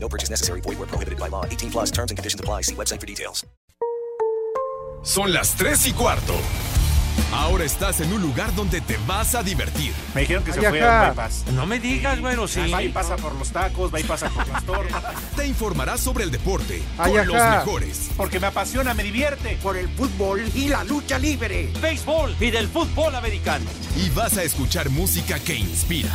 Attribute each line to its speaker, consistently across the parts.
Speaker 1: No purchase necessary. Void where prohibited by law. 18 plus terms and conditions apply. See website for details.
Speaker 2: Son las 3 y cuarto. Ahora estás en un lugar donde te vas a divertir.
Speaker 3: Me dijeron que se
Speaker 4: Ay,
Speaker 3: fue a bypass.
Speaker 5: No me digas, bueno, sí.
Speaker 3: Va y pasa por los tacos, va y pasa por las tortas.
Speaker 2: Te informarás sobre el deporte
Speaker 4: Ay,
Speaker 2: con los
Speaker 4: ajá.
Speaker 2: mejores.
Speaker 3: Porque me apasiona, me divierte.
Speaker 6: por el fútbol y la lucha libre.
Speaker 5: Béisbol y del fútbol americano.
Speaker 2: Y vas a escuchar música que inspira.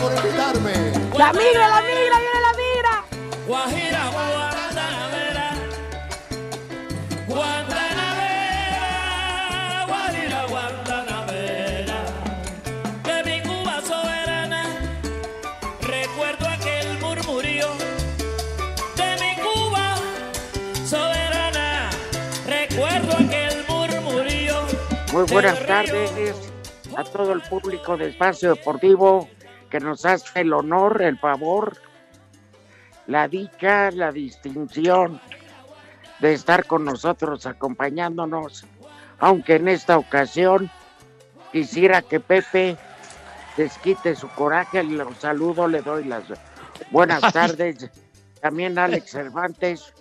Speaker 7: Por invitarme.
Speaker 8: La migra, la migra,
Speaker 9: Muy buenas tardes a todo el público de Espacio Deportivo que nos hace el honor, el favor, la dicha, la distinción de estar con nosotros acompañándonos, aunque en esta ocasión quisiera que Pepe desquite su coraje, lo saludo, le doy las buenas tardes, también Alex Cervantes,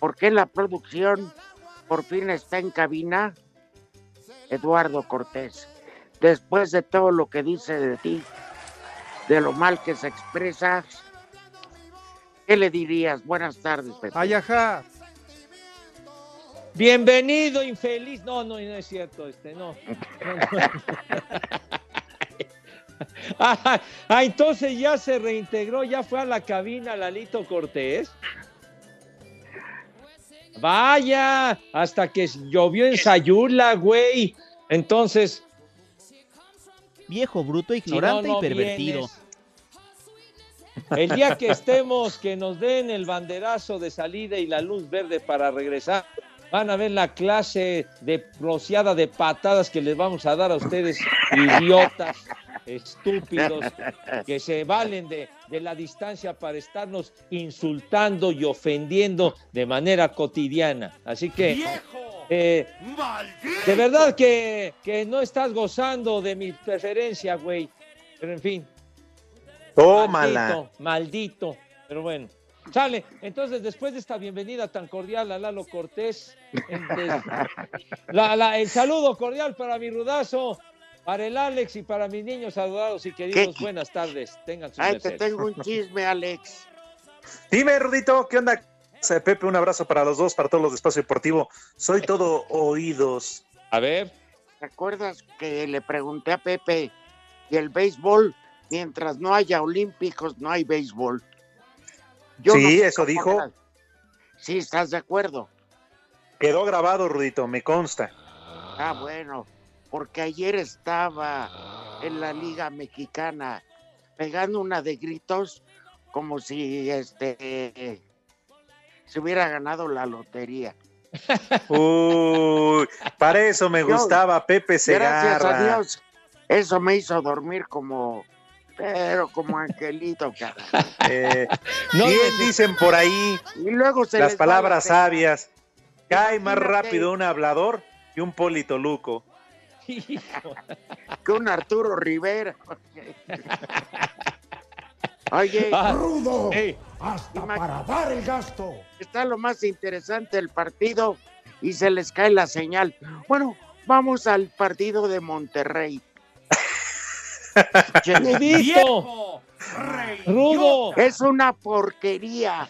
Speaker 9: porque la producción por fin está en cabina Eduardo Cortés. Después de todo lo que dice de ti, de lo mal que se expresa, ¿qué le dirías? Buenas tardes, Pepe.
Speaker 4: ¡Ay, ajá!
Speaker 10: Bienvenido, infeliz. No, no, no es cierto, este, no. No, no. Ah, ah, entonces ya se reintegró, ya fue a la cabina Lalito Cortés. Vaya, hasta que llovió en Sayula, güey. Entonces,
Speaker 11: Viejo, bruto,
Speaker 10: si no,
Speaker 11: ignorante
Speaker 10: no
Speaker 11: y pervertido.
Speaker 10: vienes. El día que estemos, que nos den el banderazo de salida y la luz verde para regresar, van a ver la clase de rociada de patadas que les vamos a dar a ustedes, idiotas, estúpidos, que se valen de, de la distancia para estarnos insultando y ofendiendo de manera cotidiana. Así que, eh, de verdad que, que no estás gozando de mi preferencia, güey. Pero en fin.
Speaker 4: Tómala.
Speaker 10: Maldito, maldito. Pero bueno. Sale, entonces después de esta bienvenida tan cordial a Lalo Cortés, entonces, la- la- el saludo cordial para mi rudazo, para el Alex y para mis niños adorados y queridos,
Speaker 9: ¿Qué?
Speaker 10: buenas tardes, tengan su
Speaker 9: Ay, te tengo un chisme, Alex.
Speaker 4: Dime, Rudito, ¿qué onda? Pepe, un abrazo para los dos, para todos los de Espacio Deportivo. Soy todo oídos.
Speaker 10: A ver,
Speaker 9: ¿Te acuerdas que le pregunté a Pepe y el béisbol? Mientras no haya olímpicos, no hay béisbol.
Speaker 4: Sí,
Speaker 9: sé
Speaker 4: eso dijo.
Speaker 9: era. Sí, ¿estás de acuerdo?
Speaker 4: Quedó grabado, Rudito, me consta.
Speaker 9: Ah, bueno, porque ayer estaba en la Liga Mexicana pegando una de gritos como si este se hubiera ganado la lotería.
Speaker 4: Uy, para eso me
Speaker 9: Yo-
Speaker 4: gustaba Pepe
Speaker 9: Gracias a
Speaker 4: Segarra.
Speaker 9: Dios, eso me hizo dormir como, pero como angelito, cara.
Speaker 4: Eh,
Speaker 10: No,
Speaker 4: bien
Speaker 10: no,
Speaker 4: dicen por ahí
Speaker 9: Y luego se
Speaker 4: las palabras sabias. Cae más rápido un hablador que un politoluco.
Speaker 9: Que un Arturo Rivera. Oye,
Speaker 10: Ah,
Speaker 7: Rudo. Hasta para dar el gasto.
Speaker 9: está lo más interesante del partido y se les cae la señal. Bueno, vamos al partido de Monterrey.
Speaker 10: Rudito, Rudo.
Speaker 9: Es una porquería.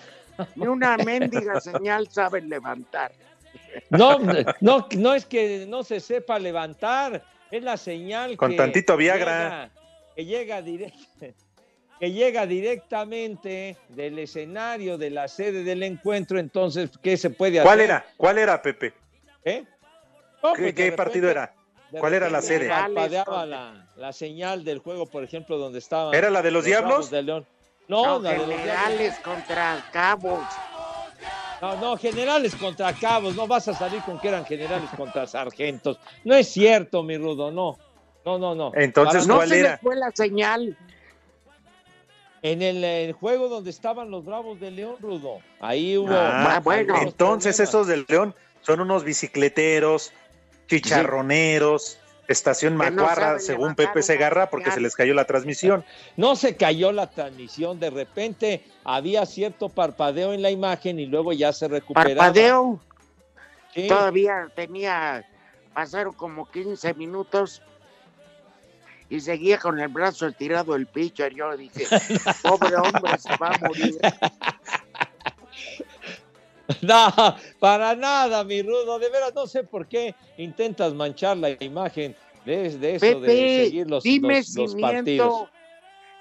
Speaker 9: Ni una mendiga señal saben levantar.
Speaker 10: No, no, no es que no se sepa levantar, es la señal
Speaker 4: Con
Speaker 10: que
Speaker 4: tantito Viagra.
Speaker 10: llega- que llega que llega directamente del escenario de la sede del encuentro, entonces ¿qué se puede hacer?
Speaker 4: ¿Cuál era? ¿Cuál era, Pepe?
Speaker 10: ¿Eh? No,
Speaker 4: ¿Qué,
Speaker 10: pues,
Speaker 4: qué partido era? ¿Cuál era la sede?
Speaker 10: Parpadeaba la, la señal del juego, por ejemplo, donde estaba.
Speaker 4: ¿Era la de los Diablos?
Speaker 10: De León. No,
Speaker 9: No,
Speaker 10: la de los Diablos.
Speaker 9: contra cabos.
Speaker 10: No, no, generales contra cabos, no vas a salir con que eran generales contra sargentos. No es cierto, mi rudo, no. No, no, no.
Speaker 4: Entonces,
Speaker 10: Para-
Speaker 9: No
Speaker 4: ¿Cuál
Speaker 9: se
Speaker 4: era?
Speaker 9: les fue la señal.
Speaker 10: En el, juego donde estaban los Bravos de León, Rudo. Ahí hubo.
Speaker 4: Ah,
Speaker 9: bueno.
Speaker 4: Entonces
Speaker 10: problemas.
Speaker 4: esos del León son unos bicicleteros, chicharroneros, estación
Speaker 9: no
Speaker 4: Macuarra, según
Speaker 9: levantar
Speaker 4: Pepe Segarra, porque se les cayó la transmisión.
Speaker 10: No se cayó la transmisión, de repente había cierto parpadeo en la imagen y luego ya se recuperaba.
Speaker 9: Parpadeo.
Speaker 10: Sí.
Speaker 9: Todavía tenía, pasaron como 15 minutos y seguía con el brazo estirado el pitcher. Yo dije, pobre hombre, se va a morir.
Speaker 10: No, para nada, mi rudo. De veras, no sé por qué intentas manchar la imagen de, de eso, de seguir los,
Speaker 9: dime
Speaker 10: los-
Speaker 9: si
Speaker 10: los
Speaker 9: miento,
Speaker 10: partidos.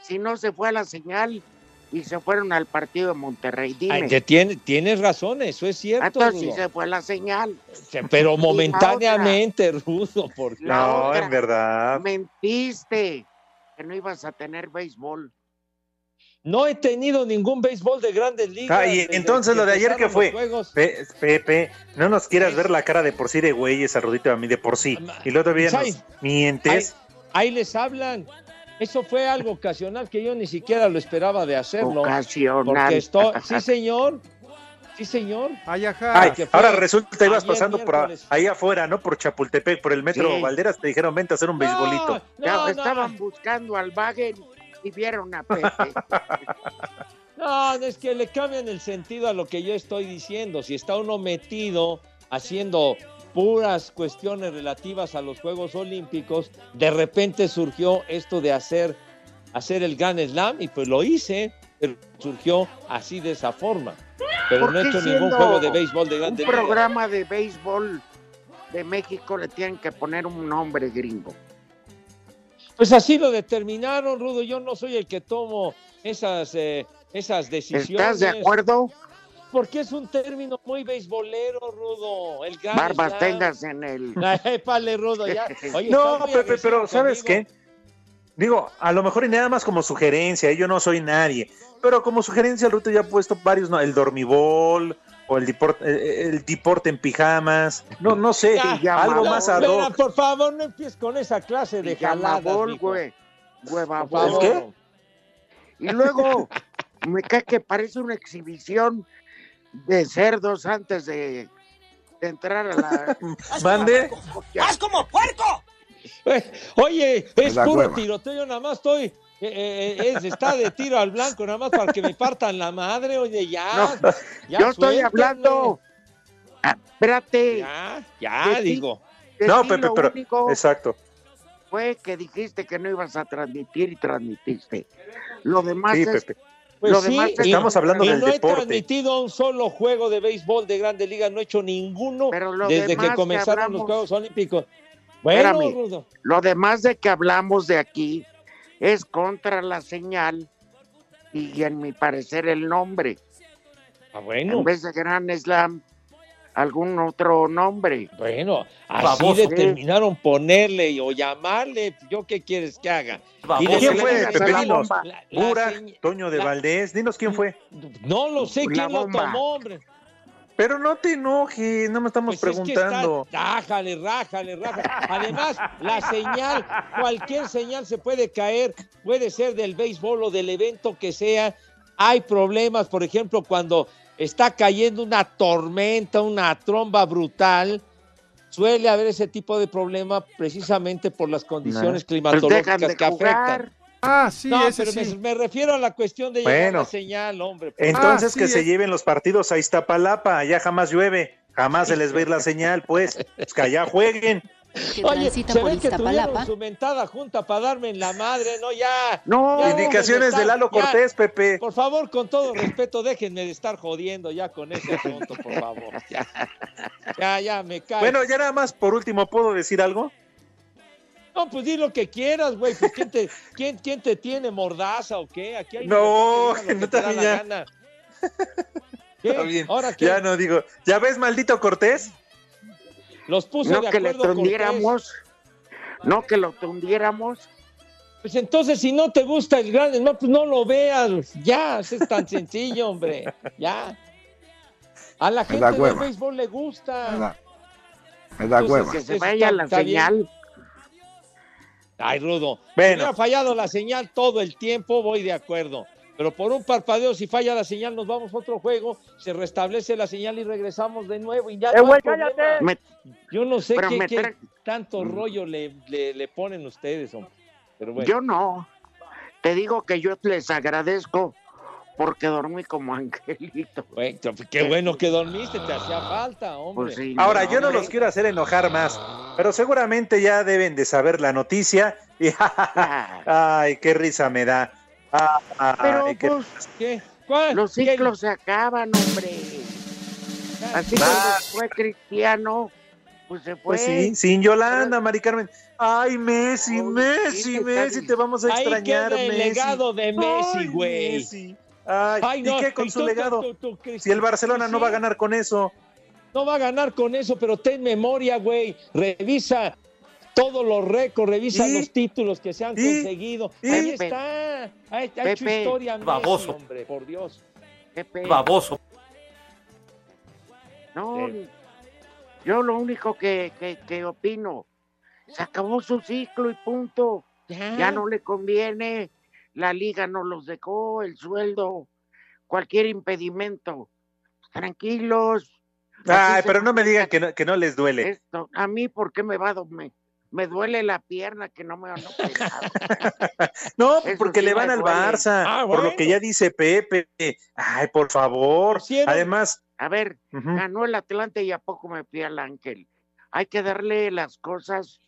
Speaker 9: si no se fue a la señal y se fueron al partido de Monterrey. Dime.
Speaker 10: Ay, que tiene- tienes razón, eso es cierto.
Speaker 9: Entonces sí se fue la señal.
Speaker 10: Pero momentáneamente, Rudo, porque
Speaker 4: no,
Speaker 9: otra.
Speaker 4: en verdad.
Speaker 9: Mentiste que no ibas a tener béisbol.
Speaker 10: No he tenido ningún béisbol de grandes ligas.
Speaker 4: Ah, y entonces lo de ayer que fue. Pe- Pepe, no nos quieras ver la cara de por sí de güeyes, Arrudito, a mí de por sí. Y luego todavía
Speaker 10: Ay,
Speaker 4: nos mientes.
Speaker 10: Ahí les hablan. Eso fue algo ocasional que yo ni siquiera lo esperaba de hacerlo.
Speaker 9: Ocasional.
Speaker 10: Porque estoy, sí señor, sí señor.
Speaker 3: Ay, ajá.
Speaker 4: Ay, ahora resulta que ibas pasando por ahí afuera, ¿no? Por Chapultepec, por el metro
Speaker 9: Sí.
Speaker 4: Valderas, te dijeron, vente a hacer un beisbolito.
Speaker 10: No,
Speaker 9: Ya
Speaker 10: no,
Speaker 9: estaban
Speaker 10: no,
Speaker 9: buscando al Wagen y vieron a Pepe.
Speaker 10: no, es que le cambian el sentido a lo que yo estoy diciendo. Si está uno metido haciendo puras cuestiones relativas a los Juegos Olímpicos, de repente surgió esto de hacer, hacer el Grand Slam y pues lo hice, pero surgió así de esa forma. Pero
Speaker 9: ¿Por
Speaker 10: no he hecho ningún juego de béisbol de
Speaker 9: Un
Speaker 10: grandes ligas.
Speaker 9: programa de béisbol de México le tienen que poner un nombre gringo.
Speaker 10: Pues así lo determinaron, Rudo. Yo no soy el que tomo esas, eh, esas decisiones.
Speaker 9: ¿Estás de acuerdo?
Speaker 10: Porque es un término muy beisbolero, Rudo. El
Speaker 9: Barbas tengas en el...
Speaker 10: Ay, pale, Rudo, ya. Oye,
Speaker 4: No, Pepe, pero ¿sabes
Speaker 10: conmigo.
Speaker 4: qué? Digo, a lo mejor y nada más como sugerencia, ¿eh? yo no soy nadie, pero como sugerencia el Ruto ya ha puesto varios, ¿no? El dormibol o el deporte, el, el deporte en pijamas, no, no sé,
Speaker 10: Ya,
Speaker 4: algo
Speaker 10: no,
Speaker 4: más ad hoc.
Speaker 10: por favor, no empieces con esa clase de mijo.
Speaker 9: güey. Huevabol.
Speaker 10: favor.
Speaker 4: ¿El qué?
Speaker 9: Y luego me cae que parece una exhibición de cerdos antes de, de entrar a la...
Speaker 4: Mande.
Speaker 9: ¡Haz
Speaker 12: como puerco!
Speaker 10: Eh, Oye, es
Speaker 7: La
Speaker 10: puro
Speaker 7: hueva.
Speaker 10: tiroteo, nada más estoy. Eh, eh, es- está de tiro al blanco, nada más para que me partan la madre, oye, ya.
Speaker 9: No,
Speaker 10: ya
Speaker 9: Yo estoy hablando... Ah, espérate.
Speaker 10: Ya, ya,
Speaker 9: ti-
Speaker 10: digo.
Speaker 9: de
Speaker 4: No, Pepe, pero
Speaker 9: único
Speaker 4: exacto.
Speaker 9: fue que dijiste que no ibas a transmitir y transmitiste. Lo demás
Speaker 4: Sí,
Speaker 9: es...
Speaker 4: Pepe.
Speaker 10: Pues
Speaker 9: lo
Speaker 10: sí,
Speaker 9: demás
Speaker 10: y-
Speaker 4: Estamos hablando
Speaker 10: y
Speaker 4: del
Speaker 10: no he transmitido un solo juego de béisbol de Grandes Ligas, no he hecho ninguno
Speaker 9: Pero lo
Speaker 10: desde
Speaker 9: demás
Speaker 10: que
Speaker 9: que
Speaker 10: comenzaron los Juegos Olímpicos. Bueno,
Speaker 9: Espérame.
Speaker 10: Rudo.
Speaker 9: Lo demás de que hablamos de aquí es contra la señal y en mi parecer el nombre.
Speaker 10: Ah,
Speaker 9: En
Speaker 10: bueno,
Speaker 9: vez de Gran Slam, algún otro nombre.
Speaker 10: bueno, así
Speaker 4: Baboso.
Speaker 10: determinaron ponerle o llamarle. ¿Yo qué quieres que haga? Dile
Speaker 4: ¿Quién fue, Pepe?
Speaker 9: la
Speaker 4: Dinos.
Speaker 9: bomba.
Speaker 10: La- la
Speaker 4: Ura,
Speaker 10: señ-
Speaker 4: Toño de
Speaker 10: la-
Speaker 4: Valdés, dinos quién fue.
Speaker 10: No lo sé quién lo tomó, hombre.
Speaker 4: Pero no te enojes, no me estamos
Speaker 10: Pues es que
Speaker 4: preguntando.
Speaker 10: está- rájale, rájale, rájale. Además, la señal, cualquier señal se puede caer, puede ser del béisbol o del evento que sea. Hay problemas, por ejemplo, cuando está cayendo una tormenta, una tromba brutal, suele haber ese tipo de problema precisamente por las condiciones climatológicas
Speaker 9: Pues
Speaker 10: que
Speaker 9: jugar.
Speaker 10: afectan.
Speaker 11: Ah, sí,
Speaker 10: no,
Speaker 11: ese
Speaker 10: pero
Speaker 11: sí.
Speaker 10: me, me refiero a la cuestión de llevar
Speaker 4: Bueno.
Speaker 10: la señal, hombre. por
Speaker 4: Entonces
Speaker 11: Ah,
Speaker 4: que se lleven los partidos a Iztapalapa, allá jamás llueve, jamás se les va a ir la señal, pues, pues que allá jueguen.
Speaker 13: que
Speaker 10: Oye, se ve que tuvieron
Speaker 13: Iztapalapa.
Speaker 10: su mentada junta para darme en la madre, ¿no? Ya.
Speaker 9: No,
Speaker 10: ya,
Speaker 4: Indicaciones de Lalo
Speaker 10: ya,
Speaker 4: Cortés, Pepe.
Speaker 10: Por favor, con todo respeto, déjenme de estar jodiendo ya con ese asunto, por favor. Ya, ya, ya me cae.
Speaker 4: Bueno, ya nada más por último, ¿puedo decir algo?
Speaker 10: No, pues di lo que quieras, güey. Pues, ¿quién, te, quién, quién te tiene mordaza o qué? Aquí hay
Speaker 4: No,
Speaker 10: que
Speaker 4: no
Speaker 10: que te da la gana. ¿Qué?
Speaker 4: Está bien.
Speaker 10: ¿Ahora qué?
Speaker 4: Ya no digo, ¿ya ves, maldito Cortés?
Speaker 10: Los puso
Speaker 9: no
Speaker 10: de
Speaker 9: que le
Speaker 10: acuerdo Cortés.
Speaker 9: tundiéramos. No que lo tundiéramos.
Speaker 10: Pues entonces, si no te gusta el grande, no, pues no lo veas. Ya, eso es tan sencillo, hombre. Ya. A la
Speaker 11: Me
Speaker 10: gente del béisbol le
Speaker 11: Me
Speaker 10: gusta.
Speaker 11: da, me da
Speaker 10: Entonces,
Speaker 11: hueva.
Speaker 9: Que se vaya la
Speaker 10: bien. Ay, Rudo. Si
Speaker 4: Bueno.
Speaker 10: hubiera fallado la señal todo el tiempo, voy de acuerdo. Pero por un parpadeo, si falla la señal, nos vamos a otro juego, se restablece la señal y regresamos de nuevo. Y ya
Speaker 8: ¡Eh,
Speaker 10: no
Speaker 8: güey, cállate!
Speaker 9: Me-
Speaker 10: Yo no sé qué, tanto rollo le, le- le ponen ustedes, hombre. Pero bueno.
Speaker 9: Yo no. Te digo que yo les agradezco porque dormí como angelito.
Speaker 10: Güey, qué bueno que dormiste, te hacía falta, hombre.
Speaker 9: Pues sí,
Speaker 4: Ahora, yo no
Speaker 9: hombre.
Speaker 4: los quiero hacer enojar más, pero seguramente ya deben de saber la noticia. Y, ay, qué risa me da. Ay,
Speaker 9: Pero
Speaker 4: qué-
Speaker 9: pues,
Speaker 10: ¿Qué? ¿Cuál?
Speaker 9: los
Speaker 10: ¿Qué?
Speaker 9: ciclos se acaban, hombre. Así como fue cristiano, pues se fue.
Speaker 4: Pues sí, sin Yolanda, Mari Carmen. Ay, Messi,
Speaker 9: Ay,
Speaker 4: Messi, Messi, te vamos a
Speaker 10: Ahí
Speaker 4: extrañar,
Speaker 10: queda el
Speaker 4: Messi.
Speaker 10: legado de Messi, güey.
Speaker 4: Messi. Ay,
Speaker 10: Ay, no,
Speaker 4: ¿Y qué con
Speaker 10: y
Speaker 4: su
Speaker 10: tú,
Speaker 4: legado?
Speaker 10: tú, tú, tú,
Speaker 4: Si el Barcelona
Speaker 10: sí,
Speaker 4: no va a ganar con eso.
Speaker 10: No va a ganar con eso, pero ten memoria, güey. Revisa todos los récords, revisa
Speaker 4: ¿Y?
Speaker 10: los títulos que se han
Speaker 4: ¿Y?
Speaker 10: conseguido.
Speaker 4: ¿Y?
Speaker 10: Ahí está. Ha, ha hecho
Speaker 9: Pepe.
Speaker 10: historia Messi,
Speaker 14: Baboso.
Speaker 10: hombre, por Dios.
Speaker 9: Pepe.
Speaker 14: Baboso.
Speaker 9: No,
Speaker 10: Sí.
Speaker 9: yo lo único que, que, que opino, se acabó su ciclo y punto. Ya no le conviene, la liga no los dejó, el sueldo, cualquier impedimento. Tranquilos.
Speaker 4: Ay, pero no me digan que no, que no les duele.
Speaker 9: Esto, a mí, ¿por qué me va a do- me, duele la pierna que no me van a operar?
Speaker 4: No,
Speaker 9: Eso
Speaker 4: porque
Speaker 9: sí
Speaker 4: le van al
Speaker 9: duele.
Speaker 4: Barça,
Speaker 10: Ah,
Speaker 4: por lo que ya dice Pepe. Ay, por favor. Además,
Speaker 9: A ver, ganó el Atlante y a poco me fui al Ángel. Hay que darle las cosas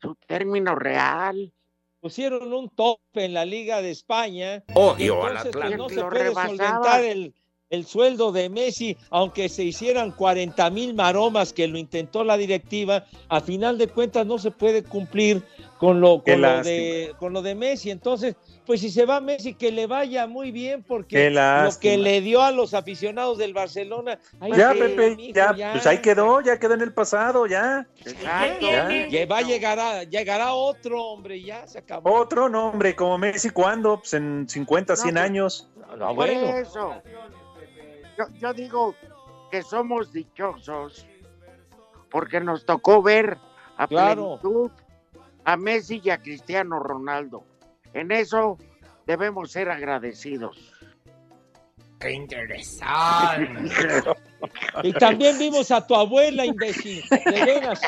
Speaker 9: su término real.
Speaker 10: Pusieron un tope en la Liga de España.
Speaker 14: Odio al
Speaker 10: Entonces, pues,
Speaker 14: Atlante.
Speaker 10: no se
Speaker 9: Lo
Speaker 10: puede solventar el, el sueldo de Messi, aunque se hicieran 40 mil maromas que lo intentó la directiva, a final de cuentas no se puede cumplir con lo, con lo, de, con lo de Messi. Entonces, pues si se va Messi, que le vaya muy bien, porque lo que le dio a los aficionados del Barcelona. ahí
Speaker 4: ya, Pepe,
Speaker 10: mijo,
Speaker 4: ya, pues ahí quedó, ya quedó en el pasado, ya.
Speaker 9: Exacto.
Speaker 4: Ya.
Speaker 10: Que va a llegar a, llegará otro, hombre, ya se acabó.
Speaker 4: Otro nombre como Messi, ¿cuándo? Pues en 50, 100
Speaker 9: pues,
Speaker 4: años.
Speaker 10: No, bueno.
Speaker 9: eso. Yo, yo digo que somos dichosos porque nos tocó ver a
Speaker 10: Claro.
Speaker 9: plenitud a Messi y a Cristiano Ronaldo. En eso debemos ser agradecidos.
Speaker 14: Qué interesante.
Speaker 10: Y también vimos a tu abuela, imbécil. De veras.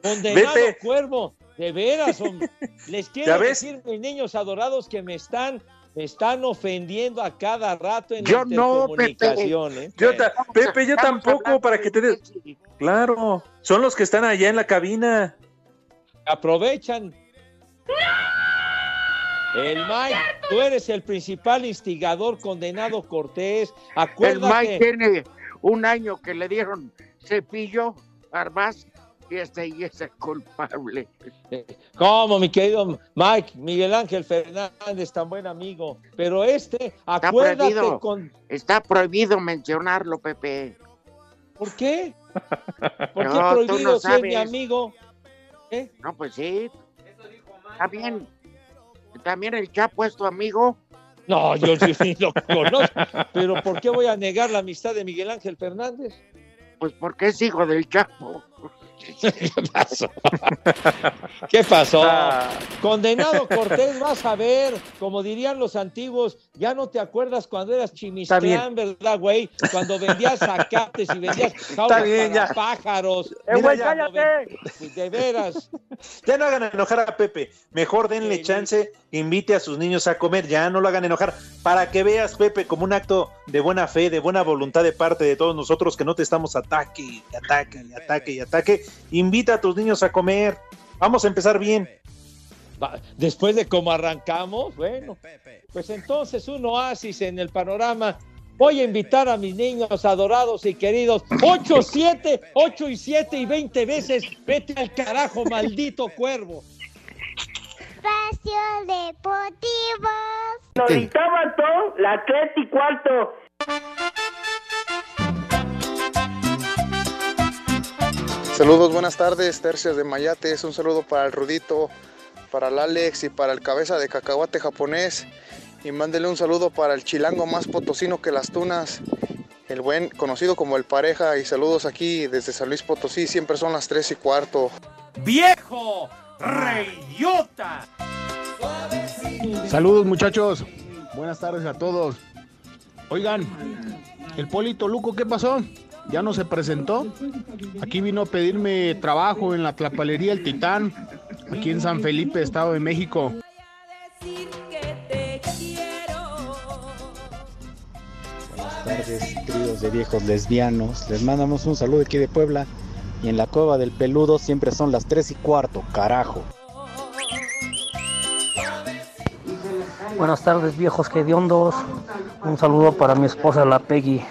Speaker 10: Condenado
Speaker 4: Vete.
Speaker 10: cuervo. De veras, hombre. Les quiero decir, mis niños adorados, que me están, me están ofendiendo a cada rato en
Speaker 9: Yo
Speaker 10: la
Speaker 9: no,
Speaker 10: intercomunicación, ¿eh?
Speaker 4: Yo ta- Pepe, yo tampoco, para que te des. Claro, son los que están allá en la cabina.
Speaker 10: Aprovechan. El Mike, tú eres el principal instigador condenado Cortés.
Speaker 9: El
Speaker 10: Acuérdate.
Speaker 9: Mike tiene un año que le dieron cepillo, Arbaz, y este y es el culpable.
Speaker 10: ¿Cómo, mi querido Mike? Miguel Ángel Fernández, tan buen amigo. Pero este, acuérdate
Speaker 9: prohibido.
Speaker 10: con.
Speaker 9: Está prohibido mencionarlo, Pepe.
Speaker 10: ¿Por qué? ¿Por qué
Speaker 9: No,
Speaker 10: prohibido
Speaker 9: no
Speaker 10: ser mi amigo?
Speaker 9: No, pues sí. Está bien. También el Chapo es tu amigo.
Speaker 10: No, yo sí lo conozco. Pero ¿por qué voy a negar la amistad de Miguel Ángel Fernández?
Speaker 9: Pues porque es hijo del Chapo.
Speaker 10: ¿Qué pasó? ¿Qué pasó?
Speaker 4: Ah.
Speaker 10: Condenado Cortés, vas a ver, como dirían los antiguos, ya no te acuerdas cuando eras chimistrán, ¿verdad, güey? Cuando vendías zacates y vendías jaulas
Speaker 4: bien,
Speaker 10: para
Speaker 4: ya.
Speaker 10: pájaros.
Speaker 4: Eh, güey, cállate.
Speaker 10: ven- De veras.
Speaker 4: Ya no hagan enojar a Pepe. Mejor denle chance, invite a sus niños a comer, ya no lo hagan enojar. Para que veas, Pepe, como un acto de buena fe, de buena voluntad de parte de todos nosotros que no te estamos ataque ataque y ataque y ataque. Invita a tus niños a comer. Vamos a empezar bien.
Speaker 10: Después de cómo arrancamos, bueno, pues entonces un oasis en el panorama. Voy a invitar a mis niños adorados y queridos. 8, 7, 8 y 7 y 20 veces. Vete al carajo, maldito cuervo.
Speaker 11: Espacio Deportivo.
Speaker 13: Nos todo, las tres y cuarto.
Speaker 15: Saludos, buenas tardes, tercias de Mayates. Un saludo para el Rudito, para el Alex y para el cabeza de cacahuate japonés. Y mándele un saludo para el chilango más potosino que las tunas, el buen conocido como el pareja. Y saludos aquí desde San Luis Potosí, siempre son las 3 y cuarto.
Speaker 3: ¡Viejo! ¡Reyota!
Speaker 16: Saludos muchachos, buenas tardes a todos. Oigan, el Polito Luco, ¿qué pasó? ¿Ya no se presentó? Aquí vino a pedirme trabajo en la Tlapalería El Titán, aquí en San Felipe, Estado de México.
Speaker 17: Buenas tardes, tríos de viejos lesbianos. Les mandamos un saludo aquí de Puebla. Y en la cueva del peludo siempre son las 3 y cuarto, carajo.
Speaker 18: Buenas tardes, viejos hediondos. Un saludo para mi esposa, la Peggy,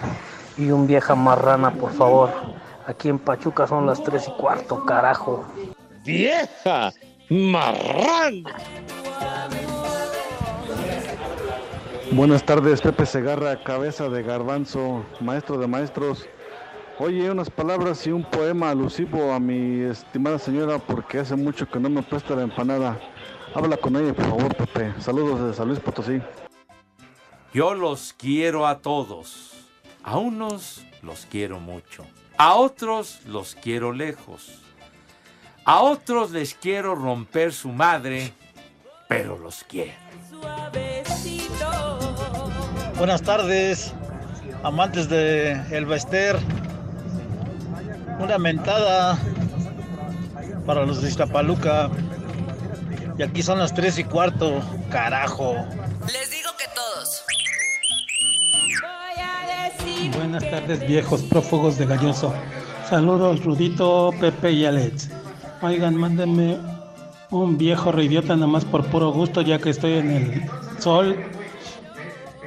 Speaker 18: y un vieja marrana, por favor. Aquí en Pachuca son las 3 y cuarto, carajo.
Speaker 10: ¡Vieja! ¡Marrán!
Speaker 19: Buenas tardes, Pepe Segarra, cabeza de garbanzo, maestro de maestros. Oye, unas palabras y un poema alusivo a mi estimada señora porque hace mucho que no me presta la empanada. Habla con ella, por favor, Pepe. Saludos desde San Luis Potosí.
Speaker 3: Yo los quiero a todos. A unos los quiero mucho. A otros los quiero lejos. A otros les quiero romper su madre, pero los quiero.
Speaker 20: Buenas tardes, amantes de El Bester. Una mentada para los de Iztapaluca. Y aquí son las 3 y cuarto, carajo.
Speaker 21: Les digo que todos.
Speaker 22: Buenas tardes, viejos prófugos de Galloso. Saludos, Rudito, Pepe y Alex. Oigan, mándenme un viejo reidiota nada más por puro gusto, ya que estoy en el sol,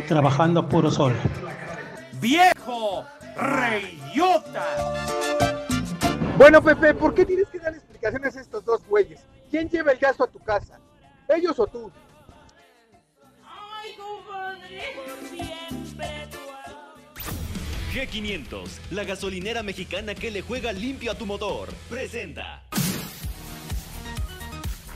Speaker 22: trabajando a puro sol.
Speaker 3: ¡Viejo! ¡Reyota!
Speaker 7: Bueno, Pepe, ¿por qué tienes que dar explicaciones a estos dos güeyes? ¿Quién lleva el gasto a tu casa? ¿Ellos o tú?
Speaker 23: G500, la gasolinera mexicana que le juega limpio a tu motor, presenta.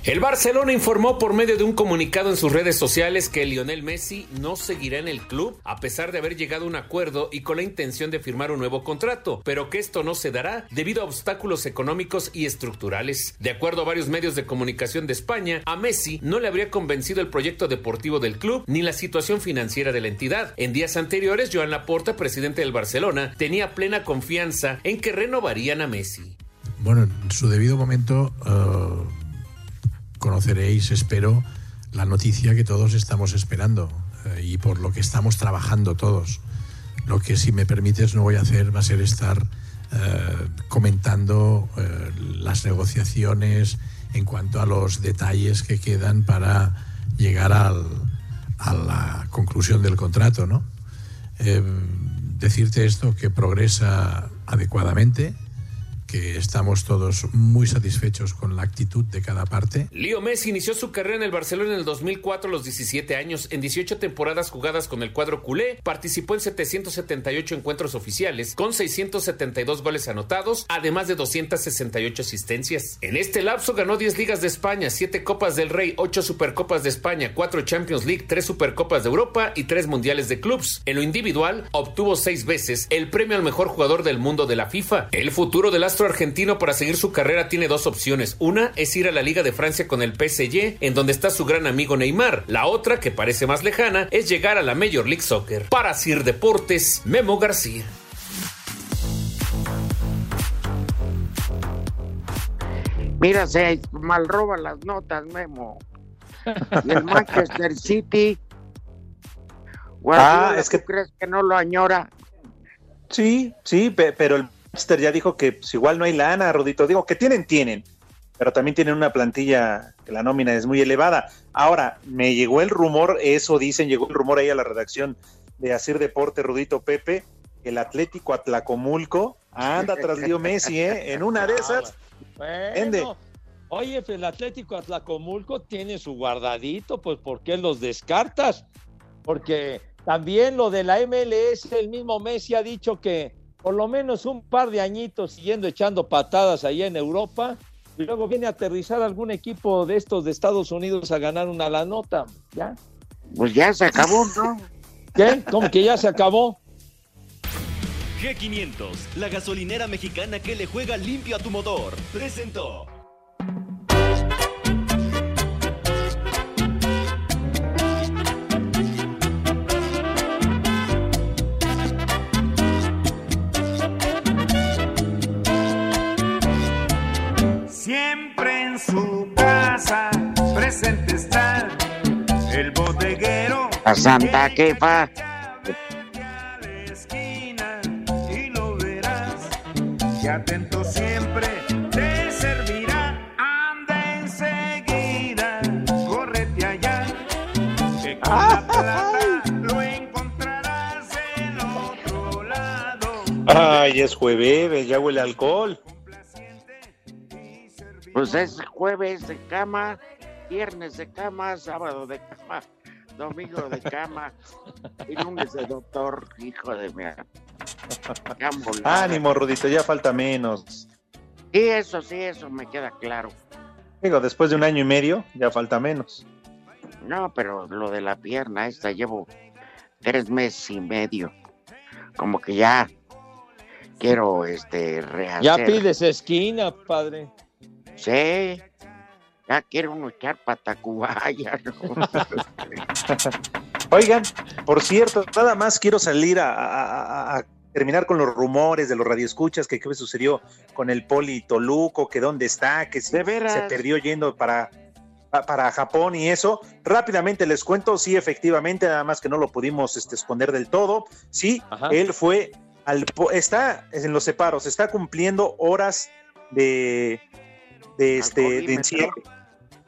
Speaker 24: El Barcelona informó por medio de un comunicado en sus redes sociales que Lionel Messi no seguirá en el club a pesar de haber llegado a un acuerdo y con la intención de firmar un nuevo contrato, pero que esto no se dará debido a obstáculos económicos y estructurales. De acuerdo a varios medios de comunicación de España, a Messi no le habría convencido el proyecto deportivo del club ni la situación financiera de la entidad. En días anteriores, Joan Laporta, presidente del Barcelona, tenía plena confianza en que renovarían a Messi.
Speaker 25: Bueno, en su debido momento eh, conoceréis, espero, la noticia que todos estamos esperando eh, y por lo que estamos trabajando todos. Lo que, si me permites, no voy a hacer va a ser estar eh, comentando eh, las negociaciones en cuanto a los detalles que quedan para llegar al- a la conclusión del contrato, ¿no? Eh, decirte esto que progresa adecuadamente, que estamos todos muy satisfechos con la actitud de cada parte.
Speaker 24: Leo Messi inició su carrera en el Barcelona en el 2004 a los 17 años. En 18 temporadas jugadas con el cuadro culé, participó en 778 encuentros oficiales, con 672 goles anotados, además de 268 asistencias. En este lapso ganó 10 ligas de España, 7 Copas del Rey, 8 Supercopas de España, 4 Champions League, 3 Supercopas de Europa y 3 Mundiales de Clubs. En lo individual, obtuvo 6 veces el premio al mejor jugador del mundo de la FIFA. El futuro de las astro argentino para seguir su carrera tiene dos opciones. Una es ir a la Liga de Francia con el PSG, en donde está su gran amigo Neymar. La otra, que parece más lejana, es llegar a la Major League Soccer. Para Sir Deportes, Memo García.
Speaker 9: Mira, se mal roba las notas, Memo. Y el Manchester City. Guardiola,
Speaker 4: Ah, es que-
Speaker 9: ¿tú crees que no lo añora?
Speaker 4: Sí, sí, pe- pero el Manchester ya dijo que pues, igual no hay lana, Rudito. Digo, que tienen, tienen. Pero también tienen una plantilla que la nómina es muy elevada. Ahora, me llegó el rumor, eso dicen, llegó el rumor ahí a la redacción de Asir Deporte, Rudito Pepe, que el Atlético Atlacomulco anda tras Leo Messi, ¿eh? En una de esas. Vende.
Speaker 10: Bueno, oye, pues, el Atlético Atlacomulco tiene su guardadito, pues ¿por qué los descartas? Porque también lo de la MLS, el mismo Messi ha dicho que por lo menos un par de añitos siguiendo echando patadas ahí en Europa y luego viene a aterrizar algún equipo de estos de Estados Unidos a ganar una la nota, ¿ya?
Speaker 9: Pues ya se acabó, ¿no?
Speaker 10: ¿Qué? ¿Cómo que ya se acabó?
Speaker 23: G500, la gasolinera mexicana que le juega limpio a tu motor, presentó.
Speaker 9: La Santa
Speaker 26: esquina y lo verás. Que atento siempre te servirá. Anda enseguida, córrete allá. Que con la plata lo encontrarás en otro lado.
Speaker 4: Ay, es jueves, ya huele a alcohol.
Speaker 9: Pues es jueves de cama, viernes de cama, sábado de cama, domingo de cama y lunes de doctor, hijo de mi.
Speaker 4: Ánimo, Rudito, ya falta menos.
Speaker 9: Sí, eso sí, eso me queda claro.
Speaker 4: Digo, después de un año y medio, ya falta menos.
Speaker 9: No, pero lo de la pierna esta llevo tres meses y medio. Como que ya quiero este rehacer.
Speaker 10: Ya pides esquina, padre.
Speaker 9: Sí. Ya quiero uno echar patacubaya. ¿no?
Speaker 4: Oigan, por cierto, nada más quiero salir a, a- a- a terminar con los rumores de los radioescuchas que qué sucedió con el Poli Toluco, que dónde está, que si se perdió yendo para, pa- para Japón y eso. Rápidamente les cuento, sí, efectivamente, nada más que no lo pudimos este, esconder del todo. Sí, él fue al está en los separos, está cumpliendo horas de, de este de encierro.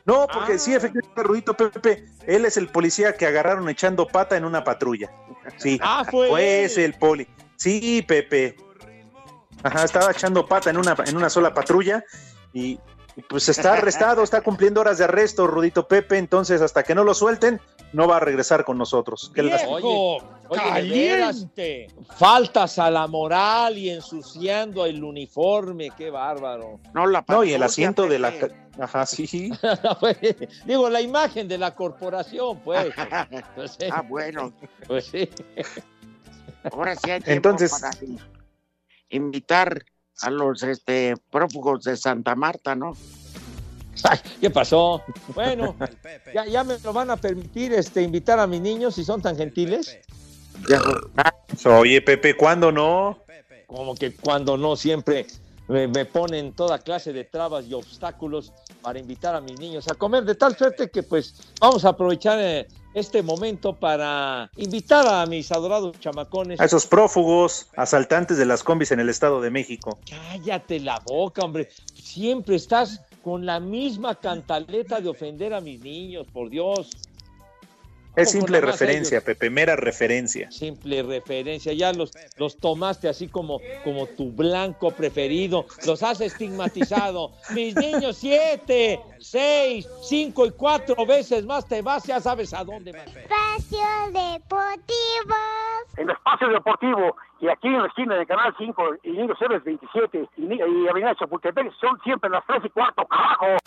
Speaker 4: No, porque sí, efectivamente, Rudito Pepe, él es el policía que agarraron echando pata en una patrulla. Sí,
Speaker 10: Ah, fue
Speaker 4: ese el poli. Sí, Pepe. Ajá, estaba echando pata en una, en una sola patrulla y, y pues está arrestado, está cumpliendo horas de arresto, Rudito Pepe, entonces hasta que no lo suelten, no va a regresar con nosotros. ¿Qué les-
Speaker 10: Oye, veras, faltas a la moral y ensuciando el uniforme, qué bárbaro.
Speaker 9: No, la
Speaker 4: No, y el asiento de la... Ajá, sí.
Speaker 10: Digo, la imagen de la corporación, pues. Pues sí.
Speaker 9: Ah, bueno.
Speaker 10: Pues sí.
Speaker 9: Ahora sí hay
Speaker 4: Entonces-
Speaker 9: para invitar a los este prófugos de Santa Marta, ¿no?
Speaker 10: Ay, ¿Qué pasó? Bueno, ya, ya me lo van a permitir este, invitar a mis niños si son tan gentiles.
Speaker 4: Oye, Pepe, ¿cuándo no?
Speaker 10: Como que cuando no siempre me, me ponen toda clase de trabas y obstáculos para invitar a mis niños a comer, de tal suerte que pues vamos a aprovechar eh, este momento para invitar a mis adorados chamacones.
Speaker 4: A esos prófugos, asaltantes de las combis en el Estado de México.
Speaker 10: Cállate la boca, hombre. Siempre estás con la misma cantaleta de ofender a mis niños, por Dios.
Speaker 4: Es simple referencia,
Speaker 10: ellos?
Speaker 4: Pepe, mera referencia.
Speaker 10: Simple referencia, ya los, los tomaste así como, como tu blanco preferido, los has estigmatizado. Mis niños, siete, seis, cinco y cuatro veces más te vas, ya sabes a dónde vas.
Speaker 11: Espacio Deportivo.
Speaker 27: En Espacio Deportivo y aquí en la esquina de Canal 5 y Niño Ceres 27 y, y Avenida Chapultepec son siempre las 3 y cuarto, carajo.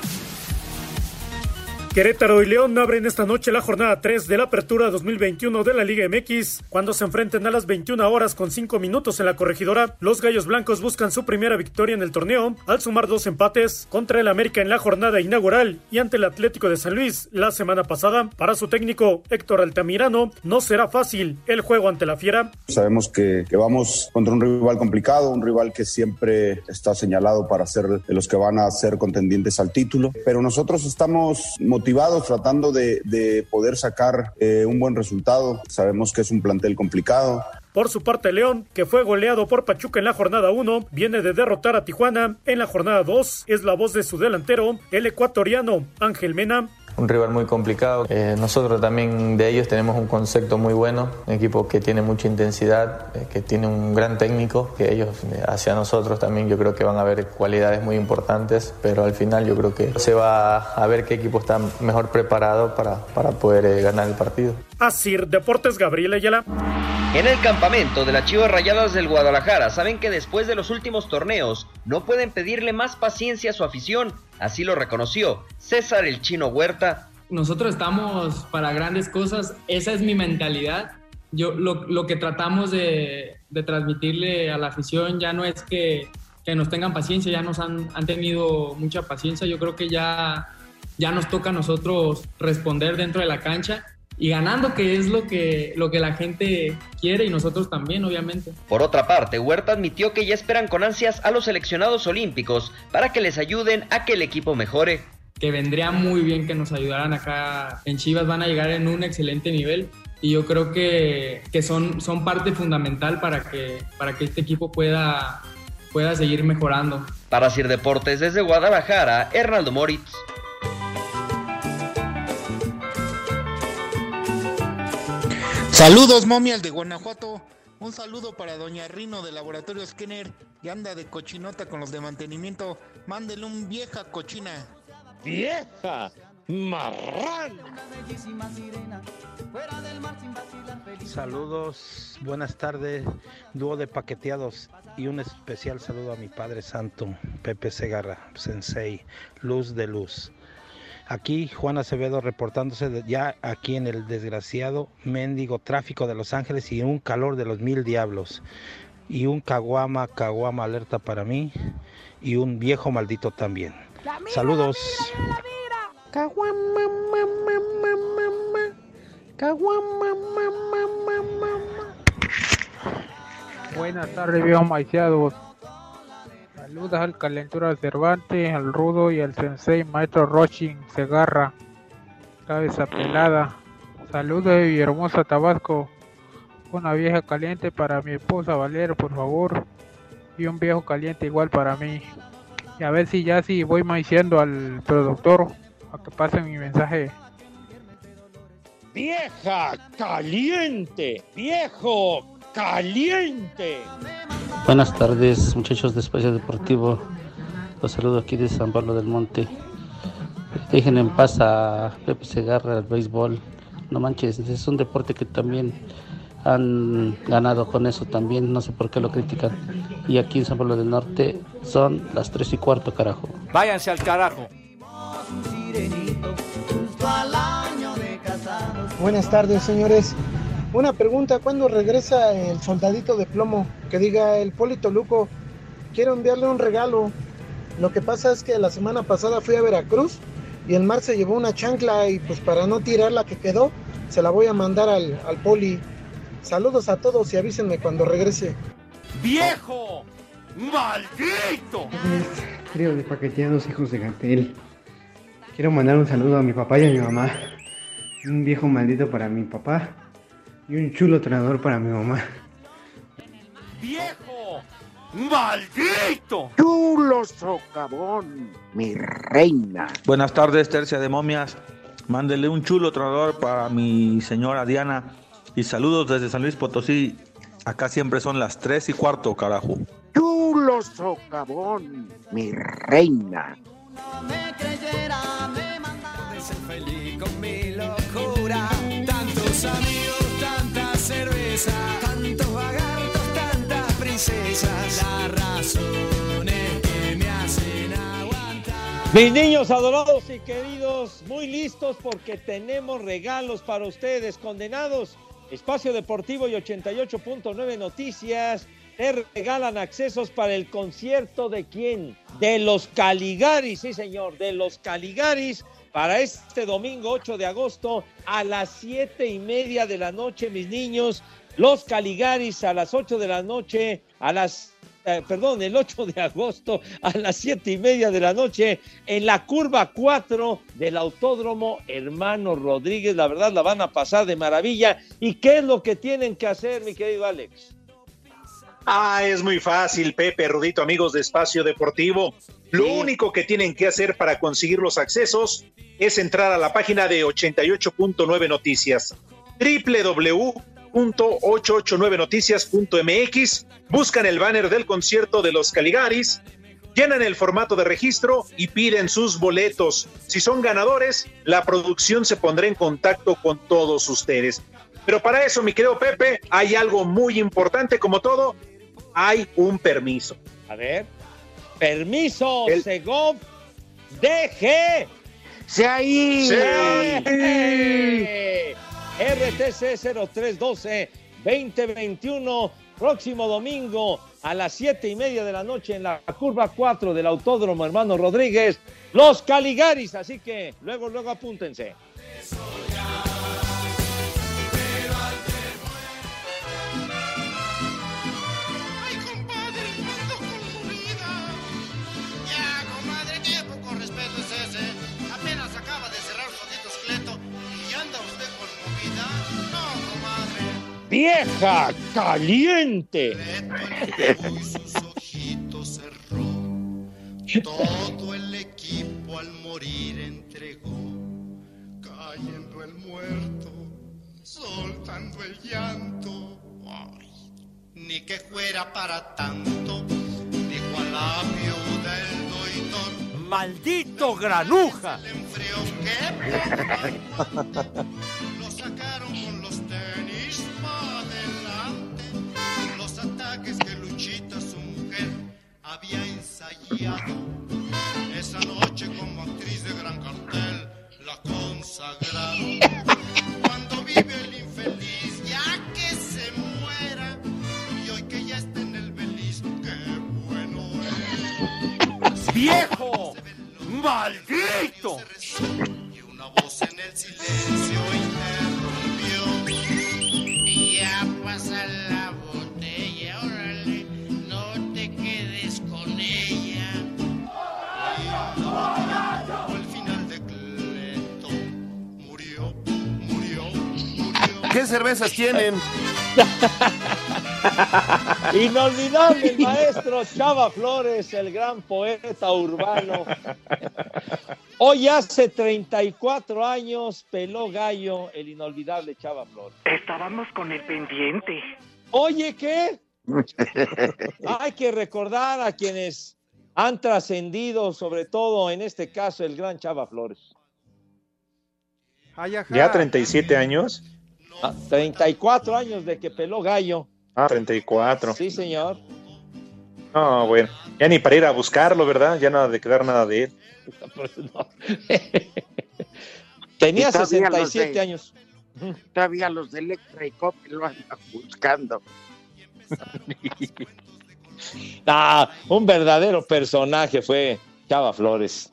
Speaker 28: Querétaro y León abren esta noche la jornada 3 de la apertura 2021 de la Liga MX. Cuando se enfrenten a las 21 horas con 5 minutos en la corregidora, los Gallos Blancos buscan su primera victoria en el torneo al sumar dos empates contra el América en la jornada inaugural y ante el Atlético de San Luis la semana pasada. Para su técnico Héctor Altamirano, no será fácil el juego ante la Fiera.
Speaker 29: Sabemos que, que vamos contra un rival complicado, un rival que siempre está señalado para ser de los que van a ser contendientes al título, pero nosotros estamos motivados tratando de, de poder sacar eh, un buen resultado. Sabemos que es un plantel complicado.
Speaker 28: Por su parte, León, que fue goleado por Pachuca en la jornada 1, viene de derrotar a Tijuana en la jornada 2. Es la voz de su delantero, el ecuatoriano Ángel Mena.
Speaker 30: Un rival muy complicado. Eh, nosotros también de ellos tenemos un concepto muy bueno, un equipo que tiene mucha intensidad, eh, que tiene un gran técnico, que ellos eh, hacia nosotros también yo creo que van a ver cualidades muy importantes, pero al final yo creo que se va a ver qué equipo está mejor preparado para, para poder eh, ganar el partido.
Speaker 28: Asir Deportes Gabriel Ayala.
Speaker 31: En el campamento de las Chivas Rayadas del Guadalajara saben que después de los últimos torneos no pueden pedirle más paciencia a su afición, así lo reconoció César el Chino Huerta.
Speaker 32: Nosotros estamos para grandes cosas, esa es mi mentalidad. Yo lo, lo que tratamos de, de, transmitirle a la afición ya no es que, que nos tengan paciencia, ya nos han, han, tenido mucha paciencia, yo creo que ya, ya nos toca a nosotros responder dentro de la cancha y ganando, que es lo que, lo que la gente quiere y nosotros también, obviamente.
Speaker 31: Por otra parte, Huerta admitió que ya esperan con ansias a los seleccionados olímpicos para que les ayuden a que el equipo mejore.
Speaker 32: Que vendría muy bien que nos ayudaran acá en Chivas, van a llegar en un excelente nivel y yo creo que, que son, son parte fundamental para que, para que este equipo pueda, pueda seguir mejorando.
Speaker 31: Para Sir Deportes desde Guadalajara, Hernaldo Moritz.
Speaker 33: Saludos, momias de Guanajuato. Un saludo para Doña Rino de Laboratorio Skinner, que anda de cochinota con los de mantenimiento. Mándele un vieja cochina.
Speaker 10: ¡Vieja! ¡Marrán!
Speaker 34: Saludos, buenas tardes, dúo de paqueteados y un especial saludo a mi Padre Santo, Pepe Segarra, Sensei, Luz de Luz. Aquí Juan Acevedo reportándose ya aquí en el desgraciado mendigo tráfico de Los Ángeles y un calor de los mil diablos. Y un caguama, caguama alerta para mí y un viejo maldito también. Mira, Saludos.
Speaker 35: Caguama, mamá, mamá, Caguama, mamá, mamá.
Speaker 36: Buenas tardes, viejo maiciados. Saludos al Calentura Cervantes, al Rudo y al Sensei Maestro Rochin Segarra, cabeza pelada. Saludos de hermosa Tabasco. Una vieja caliente para mi esposa Valero, por favor. Y un viejo caliente igual para mí. Y a ver si ya si voy maiciando al productor a que pase mi mensaje.
Speaker 10: Vieja caliente, viejo caliente.
Speaker 17: Buenas tardes, muchachos de Espacio Deportivo. Los saludo aquí de San Pablo del Monte. Dejen en paz a Pepe Segarra, el béisbol. No manches, es un deporte que también han ganado con eso también. No sé por qué lo critican. Y aquí en San Pablo del Norte son las 3 y cuarto, carajo.
Speaker 3: Váyanse al carajo.
Speaker 7: Buenas tardes, señores. Una pregunta, ¿cuándo regresa el soldadito de plomo? Que diga el Polito Luco, quiero enviarle un regalo. Lo que pasa es que la semana pasada fui a Veracruz y el mar se llevó una chancla y pues para no tirar la que quedó, se la voy a mandar al, al Poli. Saludos a todos y avísenme cuando regrese.
Speaker 3: ¡Viejo! ¡Maldito!
Speaker 37: Creo de paqueteados hijos de Gantel. Quiero mandar un saludo a mi papá y a mi mamá. Un viejo maldito para mi papá y un chulo entrenador para mi mamá.
Speaker 3: ¡Viejo! ¡Maldito!
Speaker 9: Chulo socavón, mi reina.
Speaker 38: Buenas tardes, tercia de momias. Mándele un chulo tronador para mi señora Diana. Y saludos desde San Luis Potosí. Acá siempre son las 3 y cuarto, carajo.
Speaker 9: Chulo socavón, mi reina.
Speaker 39: No me creyera, me
Speaker 10: Mis niños adorados y queridos, muy listos porque tenemos regalos para ustedes, condenados. Espacio Deportivo y 88.9 Noticias te regalan accesos para el concierto de quién? De los Caligaris, sí señor, de los Caligaris para este domingo 8 de agosto a las siete y media de la noche, mis niños. Los Caligaris a las 8 de la noche, a las eh, perdón, el 8 de agosto a las siete y media de la noche en la curva 4 del Autódromo Hermano Rodríguez. La verdad, la van a pasar de maravilla. ¿Y qué es lo que tienen que hacer, mi querido Alex?
Speaker 4: Ah, es muy fácil, Pepe, Rudito, amigos de Espacio Deportivo. Lo único que tienen que hacer para conseguir los accesos es entrar a la página de 88.9 Noticias, www.889noticias.mx, buscan el banner del concierto de los Caligaris, llenan el formato de registro y piden sus boletos. Si son ganadores, la producción se pondrá en contacto con todos ustedes. Pero para eso, mi querido Pepe, hay algo muy importante, como todo, hay un permiso.
Speaker 10: A ver. Permiso, Segov, DG.
Speaker 9: ¡Se ahí!
Speaker 10: Sí. RTC 0312 2021, próximo domingo a las siete y media de la noche en la curva 4 del Autódromo Hermano Rodríguez, los Caligaris. Así que luego, luego apúntense. ¡Vieja caliente!
Speaker 40: Sus ojitos cerró. Todo el equipo al morir entregó. Cayendo el muerto, soltando el llanto. Ay, ni que fuera para tanto, dijo a la viuda el doidor.
Speaker 3: ¡Maldito granuja!
Speaker 40: Lo sacaron Esa noche como actriz de gran cartel la consagraron. Cuando vive el infeliz, ya que se muera. Y hoy que ya está en el beliz, qué bueno es.
Speaker 3: ¡Viejo! ¡Maldito!
Speaker 41: Cervezas tienen?
Speaker 10: Inolvidable el maestro Chava Flores, el gran poeta urbano. Hoy hace 34 años peló gallo el inolvidable Chava Flores.
Speaker 42: Estábamos con el pendiente.
Speaker 10: Oye, ¿qué? Hay que recordar a quienes han trascendido, sobre todo en este caso el gran Chava Flores.
Speaker 4: Ya 37 años.
Speaker 10: Ah, 34 años de que peló gallo.
Speaker 4: Ah, 34.
Speaker 10: Sí, señor.
Speaker 4: No, bueno, ya ni para ir a buscarlo, ¿verdad? Ya nada de quedar nada de él.
Speaker 10: No. Tenía
Speaker 9: Y todavía los
Speaker 10: 67
Speaker 9: de-
Speaker 10: años.
Speaker 9: Todavía los de Electra y Copy lo andan buscando.
Speaker 10: Ah, un verdadero personaje fue Chava Flores.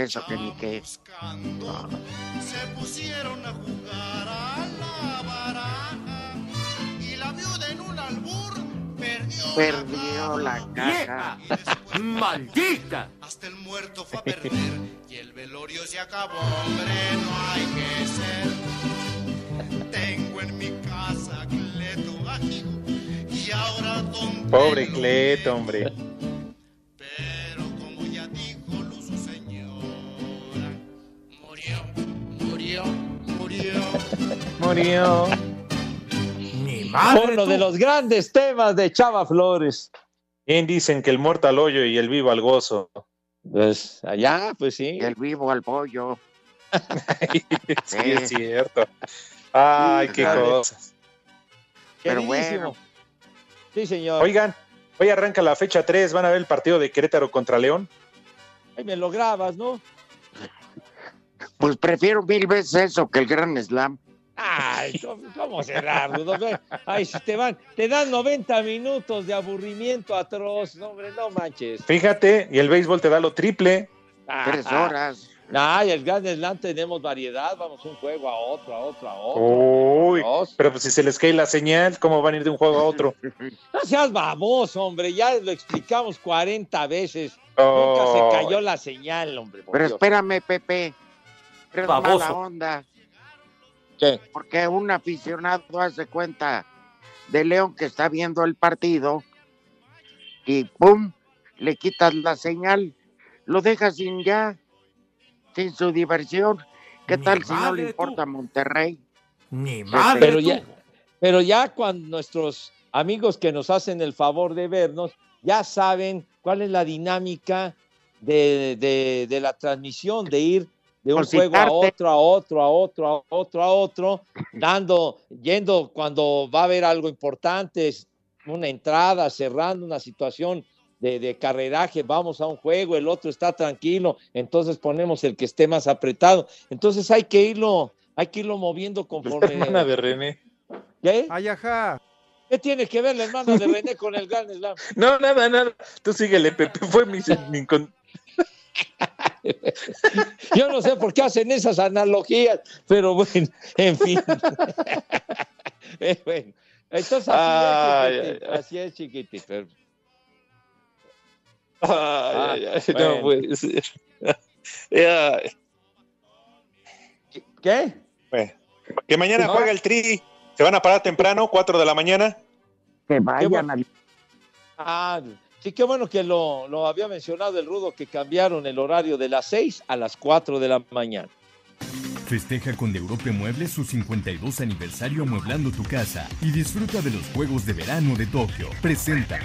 Speaker 9: Eso que ni qué.
Speaker 40: Se pusieron a jugar a la baraja. Y la viuda en un albur perdió,
Speaker 9: Perdió la caja.
Speaker 3: ¡Maldita!
Speaker 40: Hasta el muerto fue a perder y el velorio se acabó, hombre, no hay que ser. Tengo en mi casa Cleto Gajigo y ahora don
Speaker 4: Pobre Cleto, hombre.
Speaker 40: Murió.
Speaker 3: Ni
Speaker 10: Uno de los grandes temas de Chava Flores.
Speaker 4: Bien dicen que el muerto al hoyo y el vivo al gozo.
Speaker 10: Pues allá, pues sí.
Speaker 9: El vivo al pollo.
Speaker 4: sí, es cierto. Ay, qué cosas.
Speaker 9: Pero bueno.
Speaker 10: Sí, señor.
Speaker 4: Oigan, hoy arranca la fecha 3, van a ver el partido de Querétaro contra León.
Speaker 10: Ahí me lo grabas, ¿no?
Speaker 9: Pues prefiero mil veces eso que el Gran Slam.
Speaker 10: Ay, ¿cómo, cómo será, Rudo? Ve, Ay, si te van, te dan 90 minutos de aburrimiento atroz, no, hombre, no manches.
Speaker 4: Fíjate, y el béisbol te da lo triple.
Speaker 9: Tres horas.
Speaker 10: Ay, el Grand Slam tenemos variedad, vamos un juego a otro, a otro, a otro.
Speaker 4: Uy, pero pues si se les cae la señal, ¿cómo van a ir de un juego a otro?
Speaker 10: No seas baboso, hombre, ya lo explicamos 40 veces.
Speaker 4: Oh.
Speaker 10: Nunca se cayó la señal, hombre.
Speaker 9: Pero
Speaker 10: Dios.
Speaker 9: espérame, Pepe. Pero es
Speaker 10: Baboso.
Speaker 9: mala onda.
Speaker 10: ¿Qué?
Speaker 9: Porque un aficionado hace cuenta de León que está viendo el partido y ¡pum! le quitas la señal, lo dejas sin ya, sin su diversión. ¿Qué tal si no le importa Monterrey?
Speaker 10: Ni
Speaker 9: madre
Speaker 10: Pero
Speaker 9: tú.
Speaker 10: ya, pero ya cuando nuestros amigos que nos hacen el favor de vernos ya saben cuál es la dinámica de, de- de la transmisión, de ir de un juego a otro, a otro, a otro, a otro, a otro, dando, yendo cuando va a haber algo importante, es una entrada, cerrando una situación de, de carreraje, vamos a un juego, el otro está tranquilo, entonces ponemos el que esté más apretado. Entonces hay que irlo, hay que irlo moviendo conforme.
Speaker 4: Hermana de René.
Speaker 10: ¿Qué?
Speaker 43: Ay, ajá.
Speaker 10: ¿Qué tiene que ver la hermana de René con el Gran Slam?
Speaker 4: No, nada, nada. Tú síguele, Pepe. Fue mi, mi con-
Speaker 10: Yo no sé por qué hacen esas analogías, pero bueno, en fin. Eh, bueno, entonces así
Speaker 4: Ay,
Speaker 10: es,
Speaker 4: ay,
Speaker 10: chiquitín, así es, chiquitín, pero-
Speaker 4: Ay, ay,
Speaker 10: bueno.
Speaker 4: no puede ser.
Speaker 10: ¿Qué?
Speaker 4: Bueno, que mañana
Speaker 10: No.
Speaker 4: juega el Tri. Se van a parar temprano, 4 de la mañana.
Speaker 9: Que
Speaker 10: vayan
Speaker 9: vayan
Speaker 10: al- Ah, sí, qué bueno que lo, había mencionado el Rudo, que cambiaron el horario de las 6 a las 4 de la mañana.
Speaker 44: Festeja con Europe Muebles su 52 aniversario amueblando tu casa y disfruta de los Juegos de Verano de Tokio. Presenta.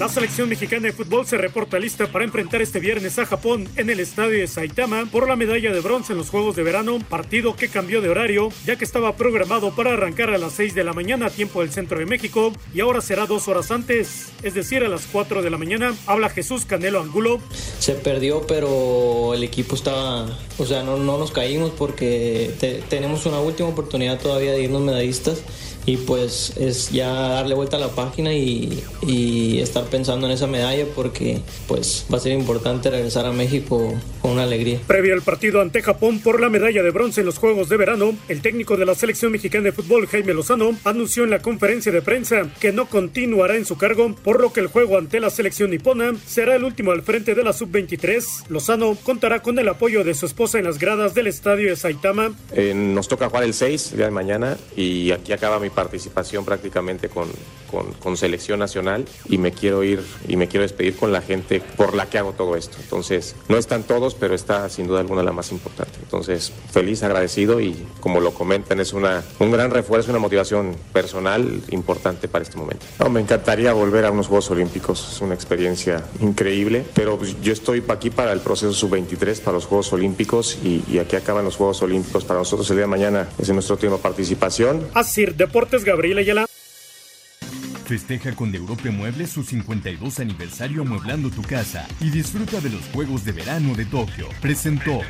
Speaker 28: La selección mexicana de fútbol se reporta lista para enfrentar este viernes a Japón en el estadio de Saitama por la medalla de bronce en los Juegos de Verano, partido que cambió de horario ya que estaba programado para arrancar a las 6 de la mañana a tiempo del centro de México y ahora será dos horas antes, es decir a las 4 de la mañana. Habla Jesús Canelo Angulo.
Speaker 41: Se perdió, pero el equipo estaba, o sea, no, no nos caímos porque te- tenemos una última oportunidad todavía de irnos medallistas y pues es ya darle vuelta a la página y, y estar pensando en esa medalla porque pues va a ser importante regresar a México con una alegría.
Speaker 28: Previo al partido ante Japón por la medalla de bronce en los Juegos de Verano, el técnico de la selección mexicana de fútbol, Jaime Lozano, anunció en la conferencia de prensa que no continuará en su cargo, por lo que el juego ante la selección nipona será el último al frente de la sub-23. Lozano contará con el apoyo de su esposa en las gradas del estadio de Saitama.
Speaker 45: Eh, nos toca jugar el 6 el día de mañana y aquí acaba mi participación prácticamente con, con- con selección nacional y me quiero ir y me quiero despedir con la gente por la que hago todo esto. Entonces, no están todos, pero está sin duda alguna la más importante. Entonces, feliz, agradecido y como lo comentan, es una, un gran refuerzo, una motivación personal importante para este momento. No, me encantaría volver a unos Juegos Olímpicos, es una experiencia increíble, pero pues, yo estoy aquí para el proceso sub-23, para los Juegos Olímpicos y, y aquí acaban los Juegos Olímpicos para nosotros el día de mañana. Es nuestra última participación.
Speaker 28: Asir Deportes Gabriel Ayala.
Speaker 44: Festeja con De Europe Muebles su 52 aniversario amueblando tu casa y disfruta de los Juegos de Verano de Tokio. Presentó.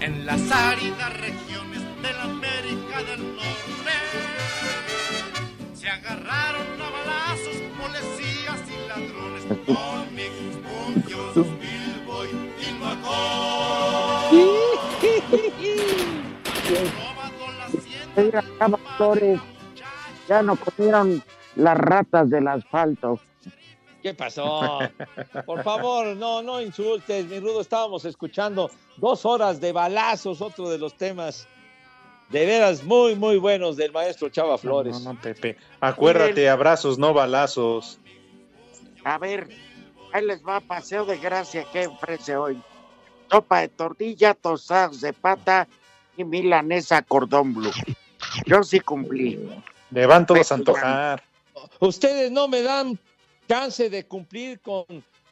Speaker 40: En las áridas regiones de la América del Norte se agarraron a balazos policías y ladrones.
Speaker 9: Flores, ya no comieron las ratas del asfalto.
Speaker 10: ¿Qué pasó? Por favor, no, no insultes, mi Rudo. Estábamos escuchando dos horas de balazos, otro de los temas de veras muy, muy buenos del maestro Chava Flores.
Speaker 4: No, no, Pepe. Acuérdate, abrazos, no balazos.
Speaker 9: A ver, ahí les va Paseo de Gracia que ofrece hoy. Sopa de tortilla, tostadas de pata y milanesa cordón blue. Yo sí cumplí.
Speaker 4: Le van todos a antojar.
Speaker 10: Ustedes no me dan chance de cumplir con,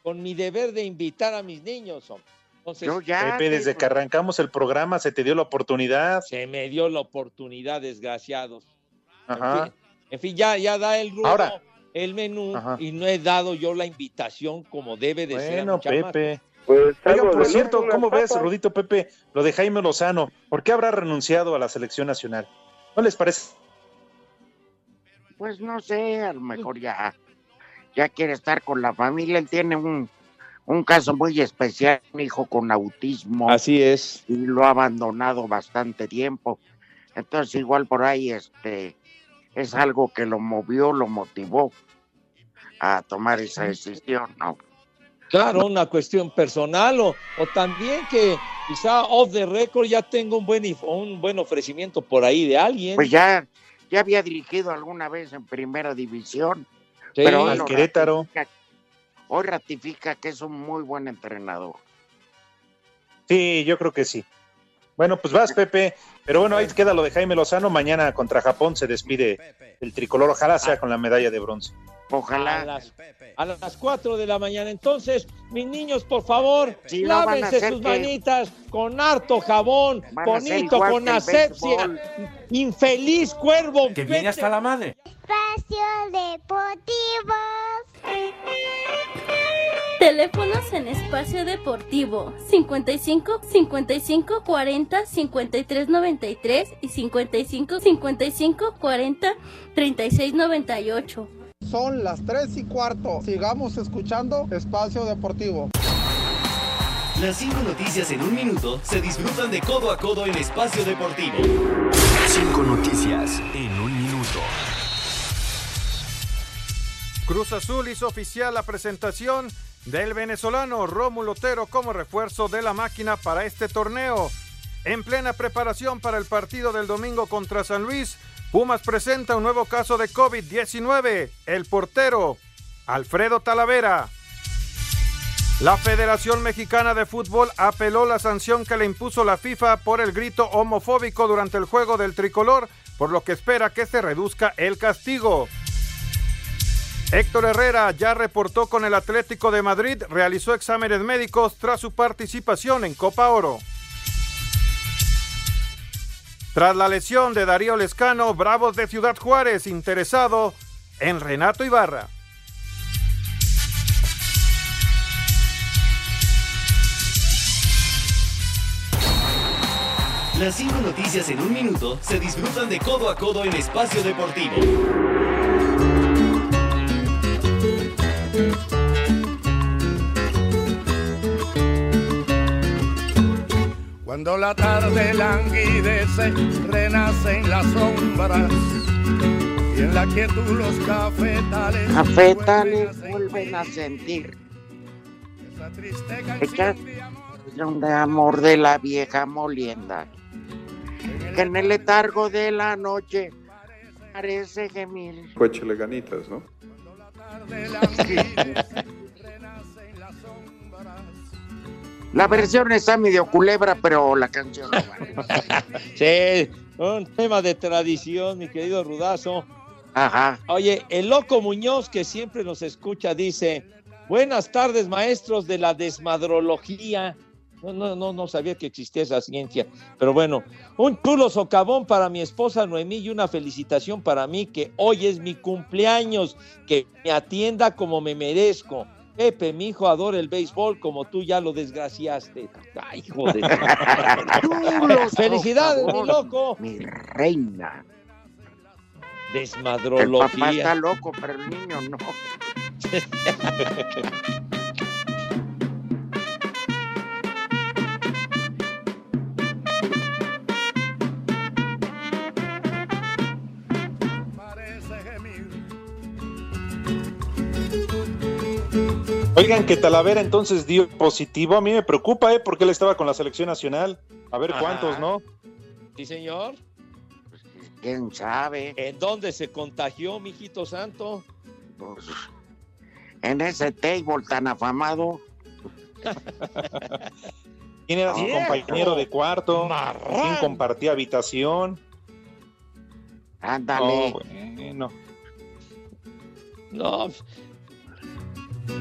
Speaker 10: con mi deber de invitar a mis niños. hombre. Entonces,
Speaker 4: Pepe, desde que arrancamos el programa se te dio la oportunidad.
Speaker 10: Se me dio la oportunidad, desgraciados.
Speaker 4: Ajá.
Speaker 10: En fin, en fin, ya, ya da el rudo,
Speaker 4: Ahora.
Speaker 10: el menú,
Speaker 4: Ajá.
Speaker 10: y no he dado yo la invitación como debe de ser.
Speaker 4: Bueno. Pepe.
Speaker 10: Pues,
Speaker 4: Oigan, por cierto, ¿cómo ves,
Speaker 10: papas.
Speaker 4: Rudito Pepe, lo de Jaime Lozano? ¿Por qué habrá renunciado a la selección nacional? ¿No les parece?
Speaker 9: Pues no sé, a lo mejor ya, ya quiere estar con la familia. Él tiene un, un caso muy especial, un hijo con autismo.
Speaker 10: Así es.
Speaker 9: Y lo ha abandonado bastante tiempo. Entonces, igual por ahí, este, es algo que lo movió, lo motivó a tomar esa decisión, ¿no?
Speaker 10: Claro, una cuestión personal o, o también que quizá off the record ya tengo un buen, un buen ofrecimiento por ahí de alguien.
Speaker 9: Pues ya, ya había dirigido alguna vez en primera división.
Speaker 10: Sí.
Speaker 9: pero
Speaker 10: Al
Speaker 4: Querétaro.
Speaker 9: ratifica- hoy ratifica que es un muy buen entrenador.
Speaker 4: Sí, yo creo que sí. Bueno, pues vas, Pepe. Pero bueno, ahí queda lo de Jaime Lozano. Mañana contra Japón se despide el tricolor. Ojalá sea con la medalla de bronce.
Speaker 9: Ojalá.
Speaker 10: A las, a las 4 de la mañana. Entonces, mis niños, por favor,
Speaker 9: no a
Speaker 10: lávense
Speaker 9: hacer
Speaker 10: sus
Speaker 9: que-
Speaker 10: manitas con harto jabón,
Speaker 9: Van
Speaker 10: bonito, con asepsia. Infeliz cuervo.
Speaker 3: Que viene hasta la madre.
Speaker 43: Espacio Deportivo. Teléfonos en Espacio Deportivo 55 55 40 53 93 y 55 55 40 36 98.
Speaker 35: Son las 3 y cuarto. Sigamos escuchando Espacio Deportivo.
Speaker 46: Las cinco noticias en un minuto se disfrutan de codo a codo en Espacio Deportivo.
Speaker 44: Cinco noticias en un minuto.
Speaker 47: Cruz Azul hizo oficial la presentación del venezolano Rómulo Otero como refuerzo de la máquina para este torneo. En plena preparación para el partido del domingo contra San Luis, Pumas presenta un nuevo caso de COVID-19, el portero Alfredo Talavera. La Federación Mexicana de Fútbol apeló la sanción que le impuso la FIFA por el grito homofóbico durante el juego del tricolor, por lo que espera que se reduzca el castigo. Héctor Herrera ya reportó con el Atlético de Madrid, realizó exámenes médicos tras su participación en Copa Oro. Tras la lesión de Darío Lescano, Bravos de Ciudad Juárez interesado en Renato Ibarra.
Speaker 46: Las cinco noticias en un minuto se disfrutan de codo a codo en Espacio Deportivo.
Speaker 39: Cuando la tarde languidece, renacen las sombras y en la quietud los cafetales.
Speaker 9: Cafetales vuelven a sentir. Esa canción de amor de la vieja molienda. Que en el letargo de la noche parece gemir.
Speaker 48: Pues ganitas, ¿no?
Speaker 9: La versión está medio culebra, pero la canción no vale.
Speaker 10: Sí, un tema de tradición, mi querido Rudazo.
Speaker 9: Ajá.
Speaker 10: Oye, el loco Muñoz, que siempre nos escucha, dice: Buenas tardes, maestros de la desmadrología. No, no, no, no sabía que existía esa ciencia. Pero bueno, un chulo socavón para mi esposa Noemí y una felicitación para mí, que hoy es mi cumpleaños, que me atienda como me merezco. Pepe, mi hijo adora el béisbol como tú ya lo desgraciaste. Ay, hijo de...
Speaker 9: Chulo
Speaker 10: Felicidades, mi loco.
Speaker 9: Mi reina. El
Speaker 10: Desmadrología.
Speaker 9: papá está loco, pero el niño no.
Speaker 4: Oigan, que Talavera entonces dio positivo. A mí me preocupa, ¿eh? Porque él estaba con la selección nacional. A ver
Speaker 10: Ajá.
Speaker 4: cuántos, ¿no?
Speaker 10: Sí, señor.
Speaker 9: ¿Quién sabe?
Speaker 10: ¿En dónde se contagió, mijito santo?
Speaker 9: Pues, en ese table tan afamado.
Speaker 4: ¿Quién era su
Speaker 9: Viejo.
Speaker 4: compañero de cuarto? ¿Quién compartía habitación?
Speaker 9: Ándale.
Speaker 4: No, bueno.
Speaker 10: No.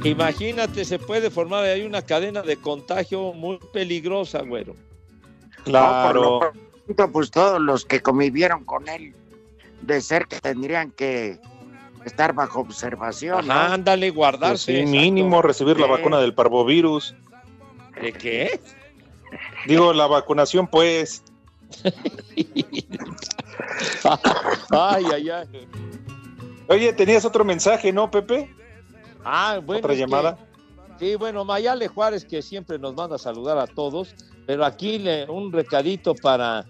Speaker 10: Imagínate, se puede formar ahí una cadena de contagio muy peligrosa, güero.
Speaker 9: No, lo pronto, pues todos los que convivieron con él de cerca tendrían que estar bajo observación. ¿no?
Speaker 10: Ajá, ándale,
Speaker 4: Pues
Speaker 10: guardarse.
Speaker 4: sí, mínimo recibir la vacuna del parvovirus.
Speaker 10: ¿De qué?
Speaker 4: Digo, la vacunación, pues.
Speaker 10: Ay, ay, ay.
Speaker 4: Oye, tenías otro mensaje, ¿no, Pepe?
Speaker 10: Ah, bueno.
Speaker 4: ¿Otra
Speaker 10: que-
Speaker 4: llamada?
Speaker 10: sí, bueno, Mayale Juárez, que siempre nos manda a saludar a todos, pero aquí le, un recadito para,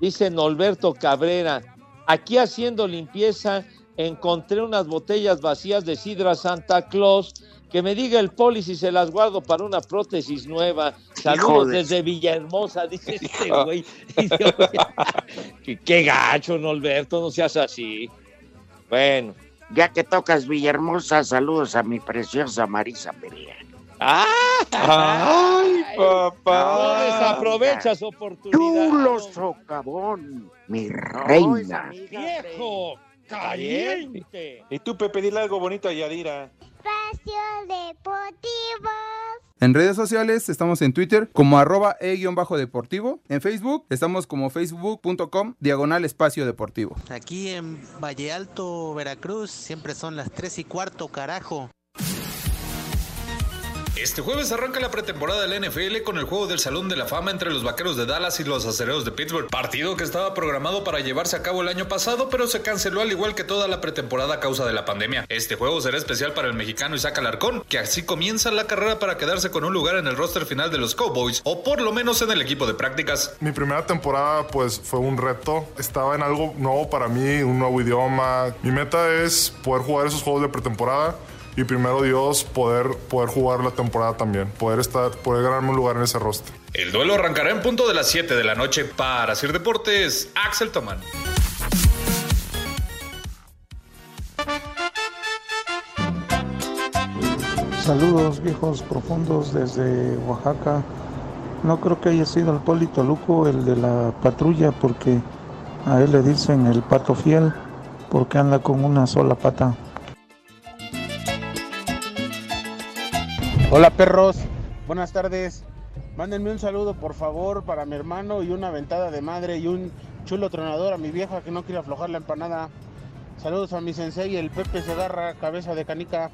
Speaker 10: dice Norberto Cabrera, aquí haciendo limpieza encontré unas botellas vacías de sidra Santa Claus, que me diga el poli si se las guardo para una prótesis nueva. Saludos
Speaker 9: de-
Speaker 10: desde Villahermosa, dice este güey. Qué, qué gacho, Norberto, no seas así. Bueno.
Speaker 9: Ya que tocas Villahermosa, saludos a mi preciosa Marisa Perea.
Speaker 4: ¡Ay, papá!
Speaker 10: No desaprovechas oportunidad.
Speaker 9: Chulo socavón, mi reina.
Speaker 10: Viejo, caliente.
Speaker 4: Y tú, Pepe, dile algo bonito a Yadira.
Speaker 49: Espacio Deportivo.
Speaker 48: En redes sociales estamos en Twitter como arroba e-deportivo. En Facebook estamos como facebook.com diagonal espacio deportivo.
Speaker 50: Aquí en Valle Alto, Veracruz, siempre son las 3 y cuarto, carajo.
Speaker 51: Este jueves arranca la pretemporada del NFL con el juego del Salón de la Fama entre los Vaqueros de Dallas y los Acereros de Pittsburgh, partido que estaba programado para llevarse a cabo el año pasado, pero se canceló al igual que toda la pretemporada a causa de la pandemia. Este juego será especial para el mexicano Isaac Alarcón, que así comienza la carrera para quedarse con un lugar en el roster final de los Cowboys, o por lo menos en el equipo de prácticas.
Speaker 52: Mi primera temporada pues fue un reto, estaba en algo nuevo para mí, un nuevo idioma. Mi meta es poder jugar esos juegos de pretemporada y primero Dios poder, poder jugar la temporada también, poder estar, poder ganarme un lugar en ese roster.
Speaker 51: El duelo arrancará en punto de las 7 de la noche para Sir Deportes, Axel Tomán.
Speaker 53: Saludos viejos profundos desde Oaxaca. No creo que haya sido el Polito Luco el de la patrulla porque a él le dicen el pato fiel porque anda con una sola pata.
Speaker 54: Hola perros, buenas tardes. Mándenme un saludo por favor para mi hermano y una ventada de madre y un chulo tronador a mi vieja que no quiere aflojar la empanada. Saludos a mi sensei, el Pepe Segarra, cabeza de canica.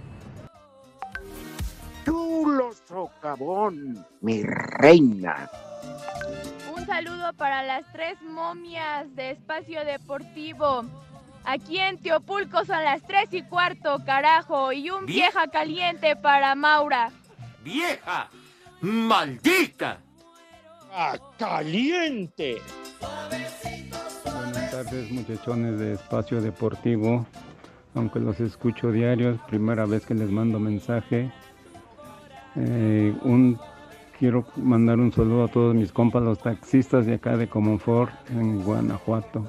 Speaker 9: Chulo socavón, mi reina.
Speaker 55: Un saludo para las tres momias de Espacio Deportivo. Aquí en Teopulco son las tres y cuarto, carajo. Y un
Speaker 3: Bien.
Speaker 55: vieja caliente para Maura.
Speaker 3: ¡Vieja! ¡Maldita!
Speaker 10: ¡Ah, caliente!
Speaker 56: Buenas tardes muchachones de Espacio Deportivo. Aunque los escucho diarios, primera vez que les mando mensaje. Eh, un, quiero mandar un saludo a todos mis compas, los taxistas de acá de Comonfort, en Guanajuato.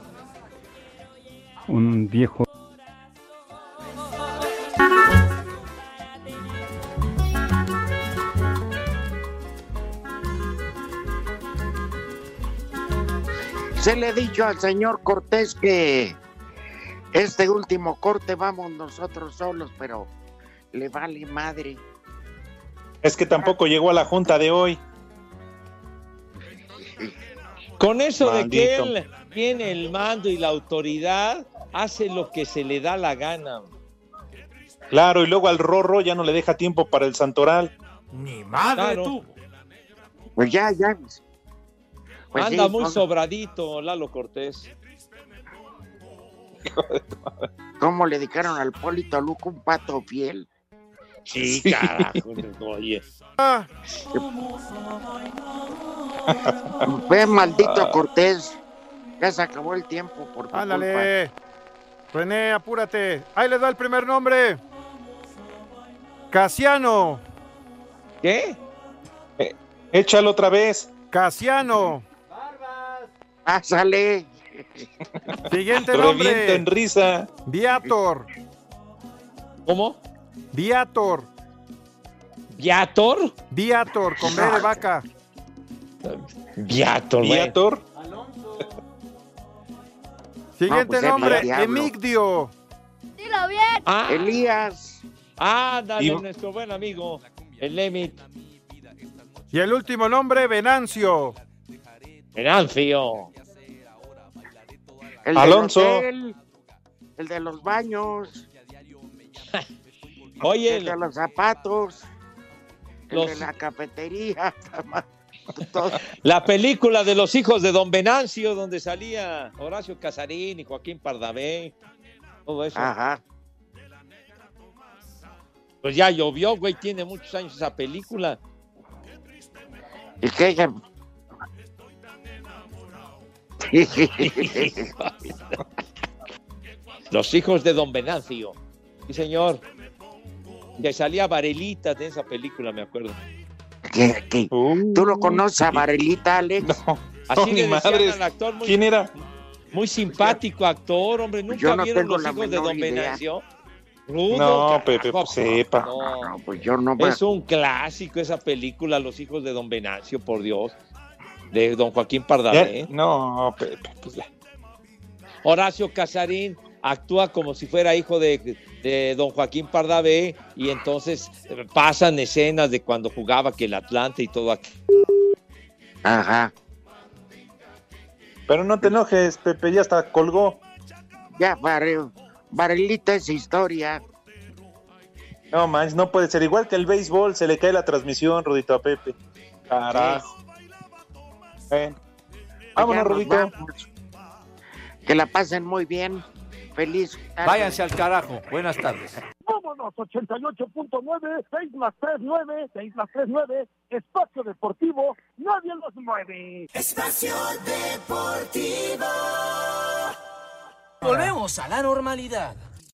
Speaker 56: Un viejo
Speaker 9: Se le he dicho al señor Cortés que este último corte vamos nosotros solos, pero le vale madre.
Speaker 4: Es que tampoco llegó a la junta de hoy.
Speaker 10: Con eso de que él tiene el mando y la autoridad, hace lo que se le da la gana.
Speaker 4: Claro, y luego al Rorro ya no le deja tiempo para el Santoral.
Speaker 3: Ni madre
Speaker 10: Claro.
Speaker 3: tú.
Speaker 9: Pues ya, ya. Pues
Speaker 10: Anda
Speaker 9: sí,
Speaker 10: muy sobradito, Lalo Cortés.
Speaker 9: ¿Cómo le dedicaron al Polito Luco un pato fiel?
Speaker 10: Sí, carajo, oye.
Speaker 9: Ve, maldito Cortés. Ya se acabó el tiempo por tu
Speaker 47: Ándale. René, apúrate. Ahí le da el primer nombre. Casiano.
Speaker 10: ¿Qué?
Speaker 4: Échalo otra vez.
Speaker 47: Casiano.
Speaker 9: Pásale.
Speaker 47: Siguiente
Speaker 4: Revienta
Speaker 47: nombre.
Speaker 4: en risa.
Speaker 47: Viator.
Speaker 10: ¿Cómo?
Speaker 47: Viator.
Speaker 10: ¿Viator?
Speaker 47: Viator, con B de vaca.
Speaker 10: Viator.
Speaker 4: Viator.
Speaker 47: Siguiente
Speaker 9: pues, es
Speaker 47: nombre. Emigdio.
Speaker 55: Dilo bien.
Speaker 10: Ah,
Speaker 9: Elías.
Speaker 10: Ah, dale,
Speaker 47: Y-
Speaker 10: nuestro buen amigo, el Lemit.
Speaker 47: Y el último nombre, Venancio.
Speaker 10: Venancio.
Speaker 9: El
Speaker 47: Alonso.
Speaker 9: Del hotel, el de los baños.
Speaker 10: Oye,
Speaker 9: el de los zapatos. El
Speaker 10: los-
Speaker 9: de la cafetería.
Speaker 10: La película de los hijos de Don Venancio, donde salía Horacio Casarín y Joaquín Pardavé. Todo eso.
Speaker 9: Ajá.
Speaker 10: Pues ya llovió, güey, tiene muchos años esa película.
Speaker 9: ¿Y qué?
Speaker 10: Los hijos de Don Venancio. Sí, señor. Que salía Varelita de esa película, me acuerdo.
Speaker 9: ¿Qué- qué? ¿Tú lo conoces a Varelita, Alex?
Speaker 10: Así
Speaker 9: ni
Speaker 10: le decían al actor muy,
Speaker 9: ¿Quién era?
Speaker 10: Muy simpático actor, hombre. ¿Nunca
Speaker 9: Yo no
Speaker 10: vieron los
Speaker 9: la
Speaker 10: hijos de Don
Speaker 9: idea.
Speaker 10: Venancio? Rudo,
Speaker 4: No, Pepe, pues, sepa.
Speaker 10: no.
Speaker 9: pues yo no me-
Speaker 10: Es un clásico esa película, Los hijos de Don Venancio, por Dios. De Don Joaquín Pardavé.
Speaker 4: Ya- No, Pepe, pues ya.
Speaker 10: Horacio Casarín actúa como si fuera hijo de, de don Joaquín Pardavé y entonces eh, pasan escenas de cuando jugaba que el Atlante y todo aquí.
Speaker 9: Ajá.
Speaker 4: Pero no te enojes, Pepe, ya hasta colgó.
Speaker 9: Ya, Vare- Varelita es historia.
Speaker 4: No manches, no puede ser. Igual que el béisbol, se le cae la transmisión, Rudito, a Pepe. Carajo. Ven. Vámonos, Rudito.
Speaker 9: Que la pasen muy bien. Feliz. tarde.
Speaker 3: Váyanse al carajo. Buenas tardes.
Speaker 57: Vámonos, 88.9, 6 más 3, 9, 6 más 3, 9, Espacio Deportivo, nadie los mueve.
Speaker 39: Espacio Deportivo. Volvemos a la normalidad.